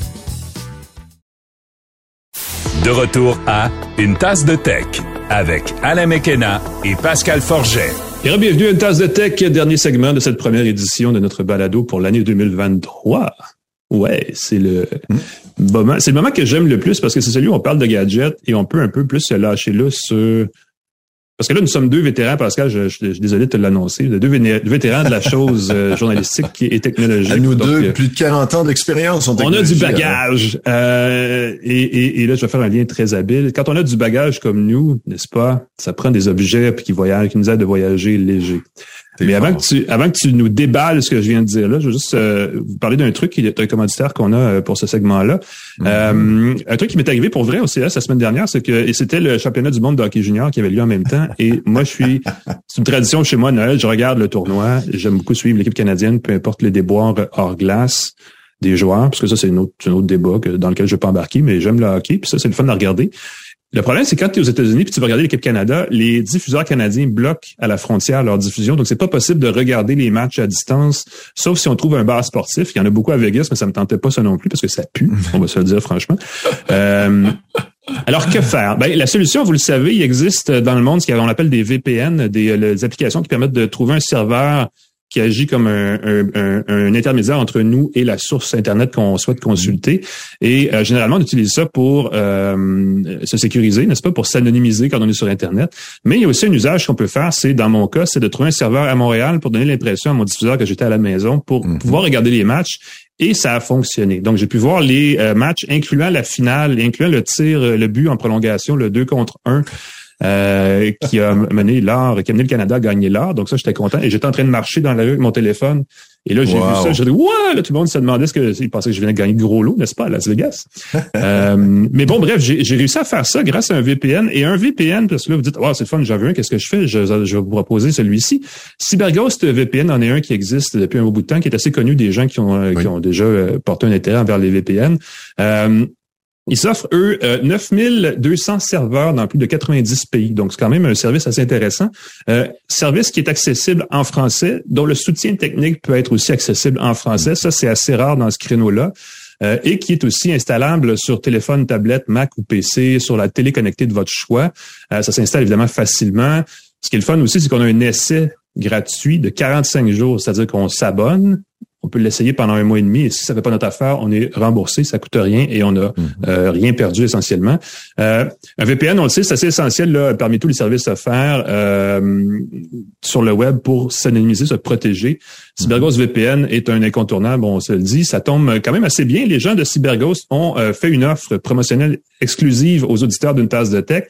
Speaker 2: De retour à Une tasse de tech avec Alain Mekena et Pascal Forget.
Speaker 3: Et bienvenue à une tasse de tech, dernier segment de cette première édition de notre balado pour l'année 2023. Ouais, c'est le moment, c'est le moment que j'aime le plus parce que c'est celui où on parle de gadgets et on peut un peu plus se lâcher là sur parce que là, nous sommes deux vétérans, Pascal, je, je- je suis désolé de te l'annoncer, deux vétérans de la chose euh, journalistique et technologique.
Speaker 4: À nous
Speaker 3: Donc,
Speaker 4: deux,
Speaker 3: euh,
Speaker 4: plus de 40 ans d'expérience en
Speaker 3: on a du
Speaker 4: technologie,
Speaker 3: bagage. Euh, et, et, et là, je vais faire un lien très habile. Quand on a du bagage comme nous, n'est-ce pas, ça prend des objets puis qui voyagent, qui nous aident de voyager léger. Mais avant que tu avant que tu nous déballes ce que je viens de dire là, je veux juste euh, vous parler d'un truc qui est un commanditaire qu'on a euh, pour ce segment-là.
Speaker 4: Mm-hmm.
Speaker 3: Euh, un truc qui m'est arrivé pour vrai au CS la semaine dernière, c'est que et c'était le championnat du monde de hockey junior qui avait lieu en même temps. Et moi, je suis c'est une tradition chez moi Noël, je regarde le tournoi. J'aime beaucoup suivre l'équipe canadienne, peu importe les déboires hors glace des joueurs, parce que ça, c'est un autre, autre débat que- dans lequel je vais pas embarquer, mais j'aime le hockey, puis ça, c'est le fun à regarder. Le problème, c'est quand tu es aux États-Unis puis tu vas regarder l'équipe Canada, les diffuseurs canadiens bloquent à la frontière leur diffusion. Donc, c'est pas possible de regarder les matchs à distance, sauf si on trouve un bar sportif. Il y en a beaucoup à Vegas, mais ça me tentait pas ça non plus parce que ça pue, on va se le dire franchement. Euh, alors, que faire? Ben, la solution, vous le savez, il existe dans le monde ce qu'on appelle des VPN, des, euh, applications qui permettent de trouver un serveur qui agit comme un, un- un- un intermédiaire entre nous et la source Internet qu'on souhaite consulter. Et euh, généralement, on utilise ça pour euh, se sécuriser, n'est-ce pas, pour s'anonymiser quand on est sur Internet. Mais il y a aussi un usage qu'on peut faire, c'est, dans mon cas, c'est de trouver un serveur à Montréal pour donner l'impression à mon diffuseur que j'étais à la maison pour pouvoir regarder les matchs. Et ça a fonctionné. Donc, j'ai pu voir les euh, matchs, incluant la finale, incluant le tir, euh, le but en prolongation, le 2 contre 1. Euh, qui a mené l'or, qui a mené le Canada à gagner l'or. Donc ça, j'étais content. Et j'étais en train de marcher dans la rue avec mon téléphone. Et là, j'ai
Speaker 4: Wow.
Speaker 3: vu ça. J'ai dit, ouais, là, tout le monde se demandait ce que, ils pensaient que je venais de gagner de gros lot, n'est-ce pas, à Las Vegas? Euh, mais bon, bref, j'ai réussi à faire ça grâce à un VPN. Et un VPN, parce que là, vous dites, oh, c'est le fun, j'en veux un, qu'est-ce que je fais? Je, je vais vous proposer celui-ci. CyberGhost VPN en est un qui existe depuis un bout de temps, qui est assez connu des gens qui ont, euh,
Speaker 4: Oui.
Speaker 3: qui ont déjà euh, porté un intérêt envers les VPN. Euh, ils s'offrent, eux, euh, 9200 serveurs dans plus de 90 pays. Donc, c'est quand même un service assez intéressant. Euh, service qui est accessible en français, dont le soutien technique peut être aussi accessible en français. Ça, c'est assez rare dans ce créneau-là. Euh, et qui est aussi installable sur téléphone, tablette, Mac ou PC, sur la télé connectée de votre choix. Euh, ça s'installe évidemment facilement. Ce qui est le fun aussi, c'est qu'on a un essai gratuit de 45 jours, c'est-à-dire qu'on s'abonne, on peut l'essayer pendant un mois et demi et si ça fait pas notre affaire, on est remboursé, ça coûte rien et on a mhm. euh, rien perdu essentiellement. Euh, un VPN, on le sait, c'est assez essentiel là, parmi tous les services offerts euh, sur le web pour s'anonymiser, se protéger. CyberGhost mhm. VPN est un incontournable, on se le dit, ça tombe quand même assez bien. Les gens de CyberGhost ont fait une offre promotionnelle exclusive aux auditeurs d'une tasse de tech.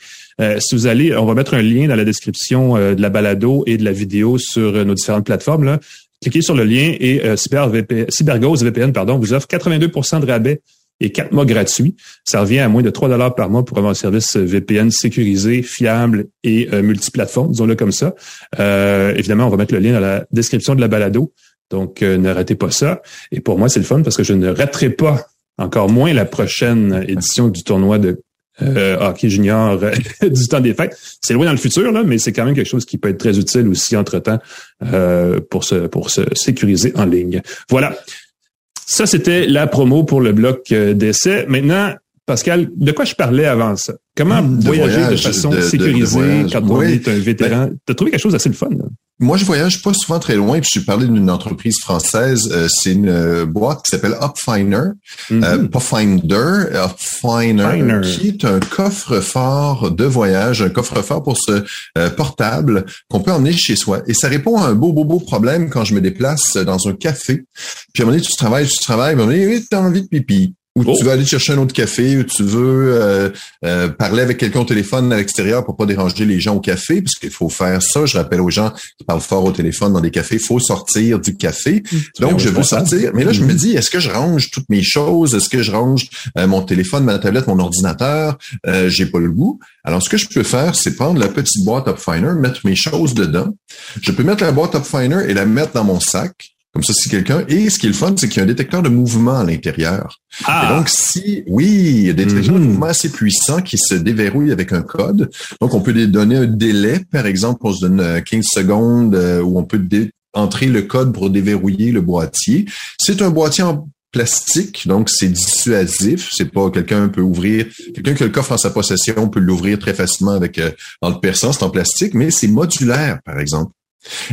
Speaker 3: si vous allez, on va mettre un lien dans la description de la balado et de la vidéo sur nos différentes plateformes. Là cliquez sur le lien et euh, CyberGhost VPN pardon, vous offre 82% de rabais et 4 mois gratuits. Ça revient à moins de 3 dollars par mois pour avoir un service VPN sécurisé, fiable et euh, multiplateforme, disons-le comme ça. Euh, évidemment, on va mettre le lien dans la description de la balado. Donc, euh, ne ratez pas ça. Et pour moi, c'est le fun parce que je ne raterai pas encore moins la prochaine édition du tournoi de euh, hockey junior euh, du temps des fêtes. C'est loin dans le futur, là, mais c'est quand même quelque chose qui peut être très utile aussi entre-temps euh, pour, se, pour se sécuriser en ligne. Voilà. Ça, c'était la promo pour le bloc euh, d'essai. Maintenant, Pascal, de quoi je parlais avant ça? Comment hmm, voyager de façon sécurisée quand on est un vétéran? Ben, tu as trouvé quelque chose d'assez le fun. Là?
Speaker 4: Moi, je voyage pas souvent très loin. Puis je suis parlé d'une entreprise française. Euh, c'est une euh, boîte qui s'appelle Upfiner, mm euh, pas Finder, Upfiner, qui est un coffre-fort de voyage, un coffre-fort pour ce portable qu'on peut emmener chez soi. Et ça répond à un beau, beau, beau problème quand je me déplace dans un café. Puis à un moment donné, tu travailles, tu travailles, à un moment donné, tu as envie de pipi. Ou tu oh. veux aller chercher un autre café, ou tu veux euh, euh, parler avec quelqu'un au téléphone à l'extérieur pour pas déranger les gens au café, parce qu'il faut faire ça. Je rappelle aux gens qui parlent fort au téléphone dans des cafés, il faut sortir du café. Mmh. Donc, je veux sortir. Mais là, je me mmh. dis, est-ce que je range toutes mes choses? Est-ce que je range euh, mon téléphone, ma tablette, mon ordinateur? J'ai pas le goût. Alors, ce que je peux faire, c'est prendre la petite boîte Upfinder, mettre mes choses dedans. Je peux mettre la boîte Upfinder et la mettre dans mon sac. Comme ça, si quelqu'un. Et ce qui est le fun, c'est qu'il y a un détecteur de mouvement à l'intérieur. Ah. Et donc, si oui, il y a des détecteurs de mhm. mouvement assez puissants qui se déverrouillent avec un code. Donc, on peut les donner un délai, par exemple, on se donne 15 euh, secondes euh, où on peut entrer le code pour déverrouiller le boîtier. C'est un boîtier en plastique, donc c'est dissuasif. C'est pas quelqu'un peut ouvrir, quelqu'un qui a le coffre en sa possession peut l'ouvrir très facilement avec euh, en le perçant, c'est en plastique, mais c'est modulaire, par exemple.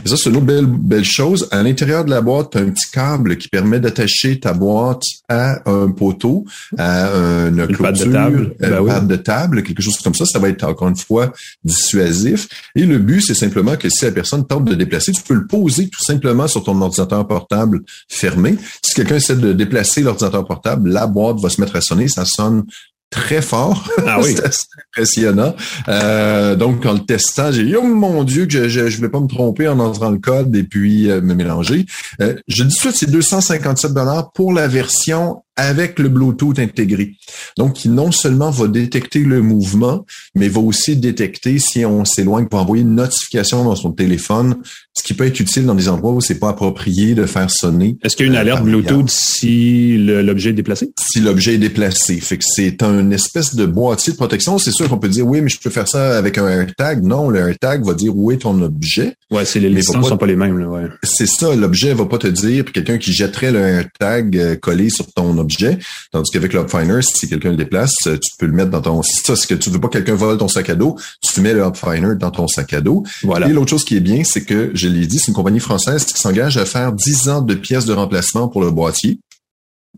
Speaker 4: Et ça, c'est une autre belle, belle chose. À l'intérieur de la boîte, tu as un petit câble qui permet d'attacher ta boîte à un poteau, à une, une clôture, de table. Ben une de table, quelque chose comme ça. Ça va être encore une fois dissuasif. Et le but, c'est simplement que si la personne tente de déplacer, tu peux le poser tout simplement sur ton ordinateur portable fermé. Si quelqu'un essaie de déplacer l'ordinateur portable, la boîte va se mettre à sonner. Ça sonne très fort. Ah oui. c'est impressionnant. Euh, donc, en le testant, j'ai dit, oh mon Dieu, que je ne voulais pas me tromper en entrant le code et puis euh, me mélanger. Euh, je dis tout c'est 257 dollars pour la version avec le Bluetooth intégré. Donc, qui non seulement va détecter le mouvement, mais va aussi détecter si on s'éloigne pour envoyer une notification dans son téléphone, ce qui peut être utile dans des endroits où c'est pas approprié de faire sonner.
Speaker 3: Est-ce qu'il y a une euh, alerte Bluetooth si l'objet est déplacé?
Speaker 4: Si l'objet est déplacé. Fait que c'est un espèce de boîtier de protection. C'est sûr qu'on peut dire, oui, mais je peux faire ça avec un AirTag. Non, le AirTag va dire où est ton objet.
Speaker 3: Ouais, c'est les licences sont pas les mêmes, là, ouais.
Speaker 4: C'est ça, l'objet va pas te dire, quelqu'un qui jetterait le AirTag euh, collé sur ton objet objet. Tandis qu'avec l'Upfinder, si quelqu'un le déplace, euh, tu peux le mettre dans ton... Si ça, que tu veux pas que quelqu'un vole ton sac à dos, tu mets le Upfinder dans ton sac à dos. Voilà. Et l'autre chose qui est bien, c'est que, je l'ai dit, c'est une compagnie française qui s'engage à faire 10 ans de pièces de remplacement pour le boîtier.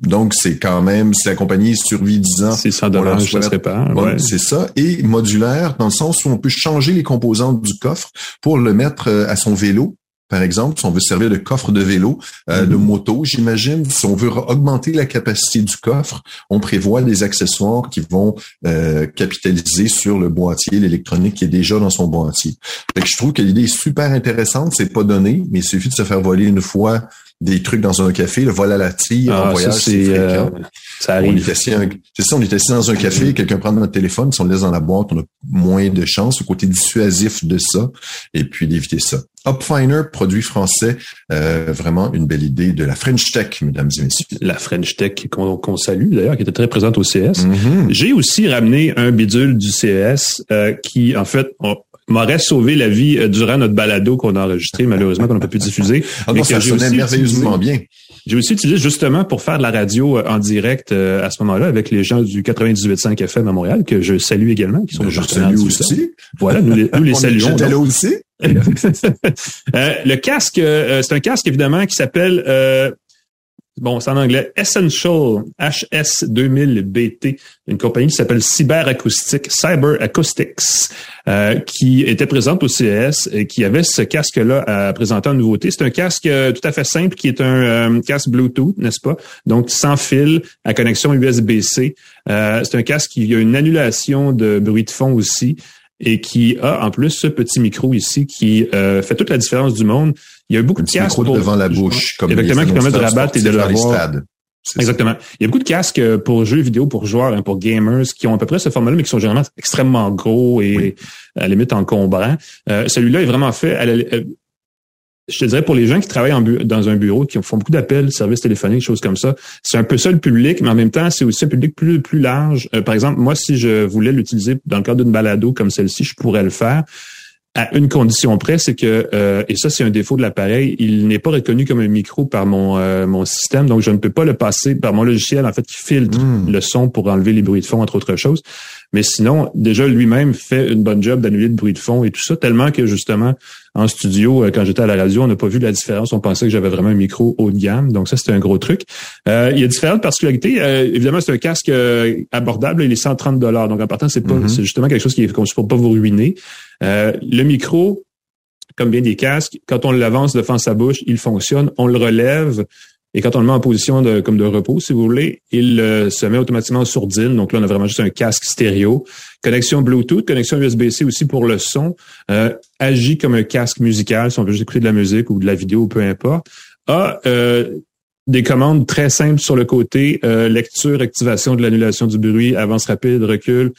Speaker 4: Donc, c'est quand même, si la compagnie survit 10 ans.
Speaker 3: C'est ça, dommage, ça serait Ouais.
Speaker 4: C'est ça. Et modulaire, dans le sens où on peut changer les composantes du coffre pour le mettre euh, à son vélo par exemple, si on veut servir de coffre de vélo, euh, de mhm. moto, j'imagine, si on veut augmenter la capacité du coffre, on prévoit des accessoires qui vont euh, capitaliser sur le boîtier, l'électronique qui est déjà dans son boîtier. Fait que je trouve que l'idée est super intéressante, c'est pas donné, mais il suffit de se faire voler une fois des trucs dans un café, le vol à la tire en ah, voyage, c'est fréquent. Euh,
Speaker 3: ça arrive.
Speaker 4: C'est ça, on est assis dans un café, quelqu'un prend notre téléphone, si on le laisse dans la boîte, on a moins de chance, le côté dissuasif de ça, et puis d'éviter ça. Upfiner, produit français, euh, vraiment une belle idée de la French Tech, mesdames et messieurs.
Speaker 3: La French Tech qu'on salue d'ailleurs, qui était très présente au CS. Mm-hmm. J'ai aussi ramené un bidule du CS euh, qui, en fait, m'aurait sauvé la vie euh, durant notre balado qu'on a enregistré, malheureusement, qu'on n'a pas pu diffuser.
Speaker 4: Ah non, ça sonnait merveilleusement bien.
Speaker 3: J'ai aussi utilisé justement pour faire de la radio euh, en direct euh, à ce moment-là avec les gens du 98.5 FM à Montréal, que je salue également, qui sont
Speaker 4: ben, je salue aussi.
Speaker 3: Voilà, nous les, nous les saluons.
Speaker 4: là aussi?
Speaker 3: le casque, c'est un casque évidemment qui s'appelle bon, c'est en anglais, Essential HS2000BT, une compagnie qui s'appelle Cyber Acoustic, Cyber Acoustics, euh, qui était présente au CES et qui avait ce casque-là à présenter en nouveauté. C'est un casque euh, tout à fait simple qui est un euh, casque Bluetooth, n'est-ce pas? Donc, sans fil, à connexion USB-C. c'est un casque qui a une annulation de bruit de fond aussi et qui a en plus ce petit micro ici qui fait toute la différence du monde. Il y a beaucoup de casques
Speaker 4: pour, devant la bouche,
Speaker 3: comme exactement qui permettent de rabattre et de l'avoir. Exactement. Il y a beaucoup de casques euh, pour jeux vidéo, pour joueurs, hein, pour gamers, qui ont à peu près ce format-là, mais qui sont généralement extrêmement gros et à la limite encombrants. Euh, Celui-là est vraiment fait à la, euh, je te dirais pour les gens qui travaillent en dans un bureau, qui font beaucoup d'appels, services téléphoniques, choses comme ça, c'est un peu ça le public, mais en même temps, c'est aussi un public plus plus large. Euh, par exemple, moi, si je voulais l'utiliser dans le cadre d'une balado comme celle-ci, je pourrais le faire à une condition près, c'est que, euh, et ça c'est un défaut de l'appareil, il n'est pas reconnu comme un micro par mon, euh, mon système, donc je ne peux pas le passer par mon logiciel en fait qui filtre hmm. le son pour enlever les bruits de fond entre autres choses. Mais sinon, déjà lui-même fait une bonne job d'annuler le bruit de fond et tout ça, tellement que justement en studio, euh, quand j'étais à la radio, on n'a pas vu la différence. On pensait que j'avais vraiment un micro haut de gamme, donc ça c'était un gros truc. il y a différentes particularités. évidemment, c'est un casque abordable, il est 130 dollars, donc en partant c'est pas, mm-hmm. c'est justement quelque chose qui est conçu pour pas vous ruiner. Euh, le micro, comme bien des casques, quand on l'avance devant sa bouche, il fonctionne. On le relève et quand on le met en position de, comme de repos, si vous voulez, il euh, se met automatiquement en sourdine. Donc là, on a vraiment juste un casque stéréo. Connexion Bluetooth, connexion USB-C aussi pour le son. Euh, agit comme un casque musical si on veut juste écouter de la musique ou de la vidéo, peu importe. A des commandes très simples sur le côté, lecture, activation de l'annulation du bruit, avance rapide, recul,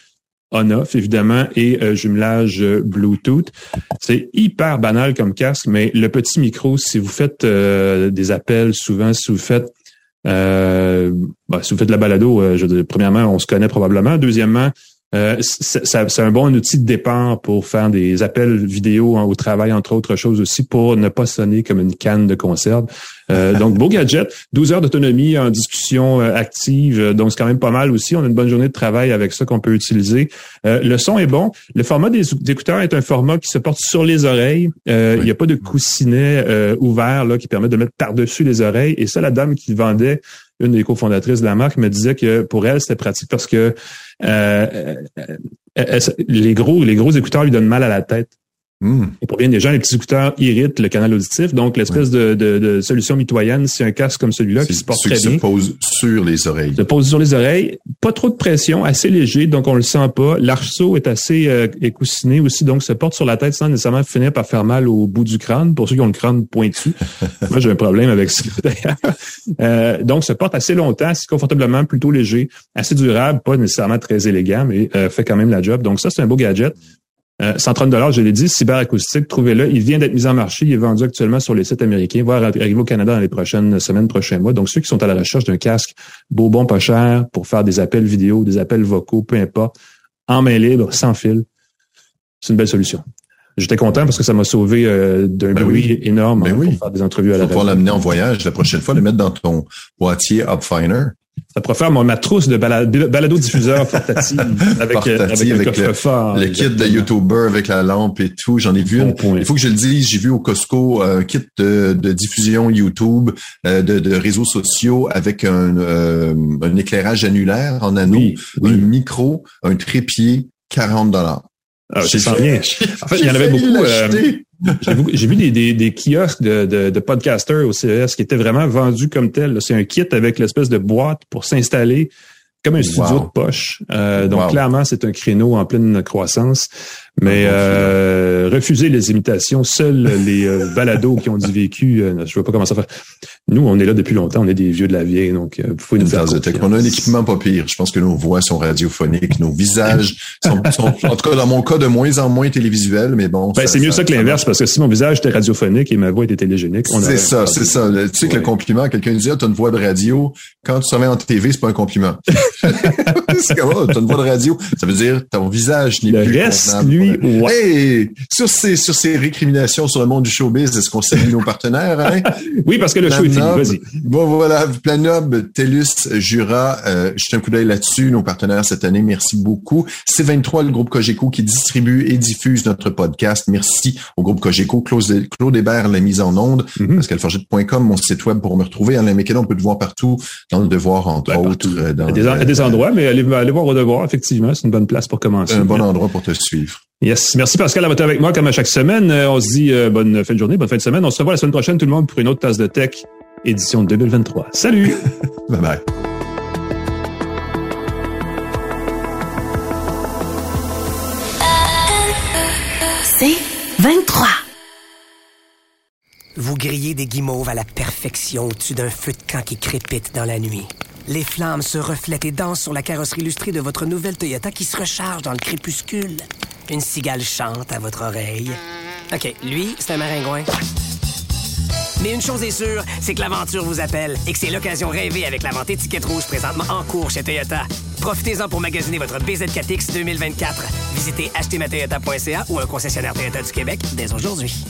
Speaker 3: on-off, évidemment, et euh, jumelage euh, Bluetooth. C'est hyper banal comme casque, mais le petit micro, si vous faites euh, des appels souvent, si vous faites bah, si vous faites de la balado, je, premièrement, on se connaît probablement. Deuxièmement, euh, c'est un bon outil de départ pour faire des appels vidéo au travail, entre autres choses aussi, pour ne pas sonner comme une canne de conserve. Euh, donc, beau gadget, 12 heures d'autonomie en discussion euh, active, donc c'est quand même pas mal aussi. On a une bonne journée de travail avec ça qu'on peut utiliser. le son est bon. Le format des, écouteurs est un format qui se porte sur les oreilles. Il n'y a pas de coussinet ouvert là qui permet de mettre par-dessus les oreilles. Et ça, la dame qui vendait une des cofondatrices de la marque me disait que pour elle, c'était pratique parce que euh, euh, euh, les gros les gros écouteurs lui donnent mal à la tête. Hmm. Et pour bien des gens, les petits écouteurs irritent le canal auditif. Donc, l'espèce de, de, solution mitoyenne, c'est un casque comme celui-là qui se porte très bien.
Speaker 4: se pose sur les oreilles.
Speaker 3: Se pose sur les oreilles. Pas trop de pression, assez léger, donc on le sent pas. L'arceau est assez euh, écoussiné aussi, donc se porte sur la tête sans nécessairement finir par faire mal au bout du crâne, pour ceux qui ont le crâne pointu. Moi, j'ai un problème avec ça, d'ailleurs. Euh, donc, se porte assez longtemps, assez confortablement, plutôt léger, assez durable, pas nécessairement très élégant, mais euh, fait quand même la job. Donc, ça, c'est un beau gadget. 130 euh, dollars, je l'ai dit, cyberacoustique, trouvez-le. Il vient d'être mis en marché. Il est vendu actuellement sur les sites américains, voire arriver au Canada dans les prochaines semaines, prochains mois. Donc, ceux qui sont à la recherche d'un casque beau, bon, pas cher pour faire des appels vidéo, des appels vocaux, peu importe, en main libre, sans fil, c'est une belle solution. J'étais content parce que ça m'a sauvé euh, d'un ben bruit énorme
Speaker 4: ben
Speaker 3: pour faire des entrevues à la
Speaker 4: radio. l'amener en voyage la prochaine fois, le mettre dans ton boîtier Upfiner.
Speaker 3: Ça pourrait faire ma trousse de balado-diffuseur portative avec, euh, avec,
Speaker 4: le. Le kit de YouTuber avec la lampe et tout. J'en ai vu une. Il faut que je le dise, j'ai vu au Costco un kit de, diffusion YouTube, euh, de, de, réseaux sociaux avec un, euh, un éclairage annulaire en anneau, un micro, un trépied, 40 dollars.
Speaker 3: Ah, c'est bien. En fait, il y en avait beaucoup. J'ai vu, des, des, des, kiosques de, de, de, podcasters au CES qui étaient vraiment vendus comme tels. C'est un kit avec l'espèce de boîte pour s'installer comme un studio de poche. Euh, donc clairement, c'est un créneau en pleine croissance. Mais euh, refuser les imitations, seuls les euh, balados qui ont du vécu, euh, je vois pas comment ça fait. Nous, on est là depuis longtemps, on est des vieux de la vieille, donc euh, vous
Speaker 4: nous faire On a un équipement pas pire. Je pense que nos voix sont radiophoniques, nos visages sont, sont, en tout cas dans mon cas, de moins en moins télévisuels, mais bon.
Speaker 3: Ben, c'est mieux ça, que l'inverse, parce que si mon visage était radiophonique et ma voix était télégénique,
Speaker 4: C'est ça, c'est ça. Tu sais que le compliment, quelqu'un dit, ah, t'as une voix de radio. Quand tu mets en TV, c'est pas un compliment. c'est comme, oh, t'as une voix de radio. Ça veut dire ton visage n'est plus
Speaker 3: reste, Ouais.
Speaker 4: Hey, sur ces, sur ces récriminations sur le monde du showbiz, est-ce qu'on salue nos partenaires, hein?
Speaker 3: Oui, parce que le show est fini. Vas-y.
Speaker 4: Bon, voilà. Planob, TELUS, Jura, euh, jetez un coup d'œil là-dessus. Nos partenaires cette année, merci beaucoup. C23, le groupe Cogeco qui distribue et diffuse notre podcast. Merci au groupe Cogeco. Claude, Claude Hébert, la mise en onde. Mm -hmm. mon site web pour me retrouver. Alain Mécano, on peut te voir partout, dans le devoir, entre
Speaker 3: ben,
Speaker 4: autres.
Speaker 3: Euh, des, euh, des endroits, mais allez, allez voir au devoir, effectivement. C'est une bonne place pour commencer.
Speaker 4: Un bon endroit pour te suivre.
Speaker 3: Yes. Merci Pascal d'avoir été avec moi comme à chaque semaine. Euh, on se dit euh, bonne fin de journée, bonne fin de semaine. On se revoit la semaine prochaine tout le monde pour une autre tasse de tech édition 2023. Salut.
Speaker 4: bye bye.
Speaker 1: C'est 23.
Speaker 5: Vous grillez des guimauves à la perfection au-dessus d'un feu de camp qui crépite dans la nuit. Les flammes se reflètent et dansent sur la carrosserie illustrée de votre nouvelle Toyota qui se recharge dans le crépuscule. Une cigale chante à votre oreille. OK, lui, c'est un maringouin. Mais une chose est sûre, c'est que l'aventure vous appelle et que c'est l'occasion rêvée avec la vente étiquette rouge présentement en cours chez Toyota. Profitez-en pour magasiner votre BZ4X 2024. Visitez achetermatoyota.ca ou un concessionnaire Toyota du Québec dès aujourd'hui.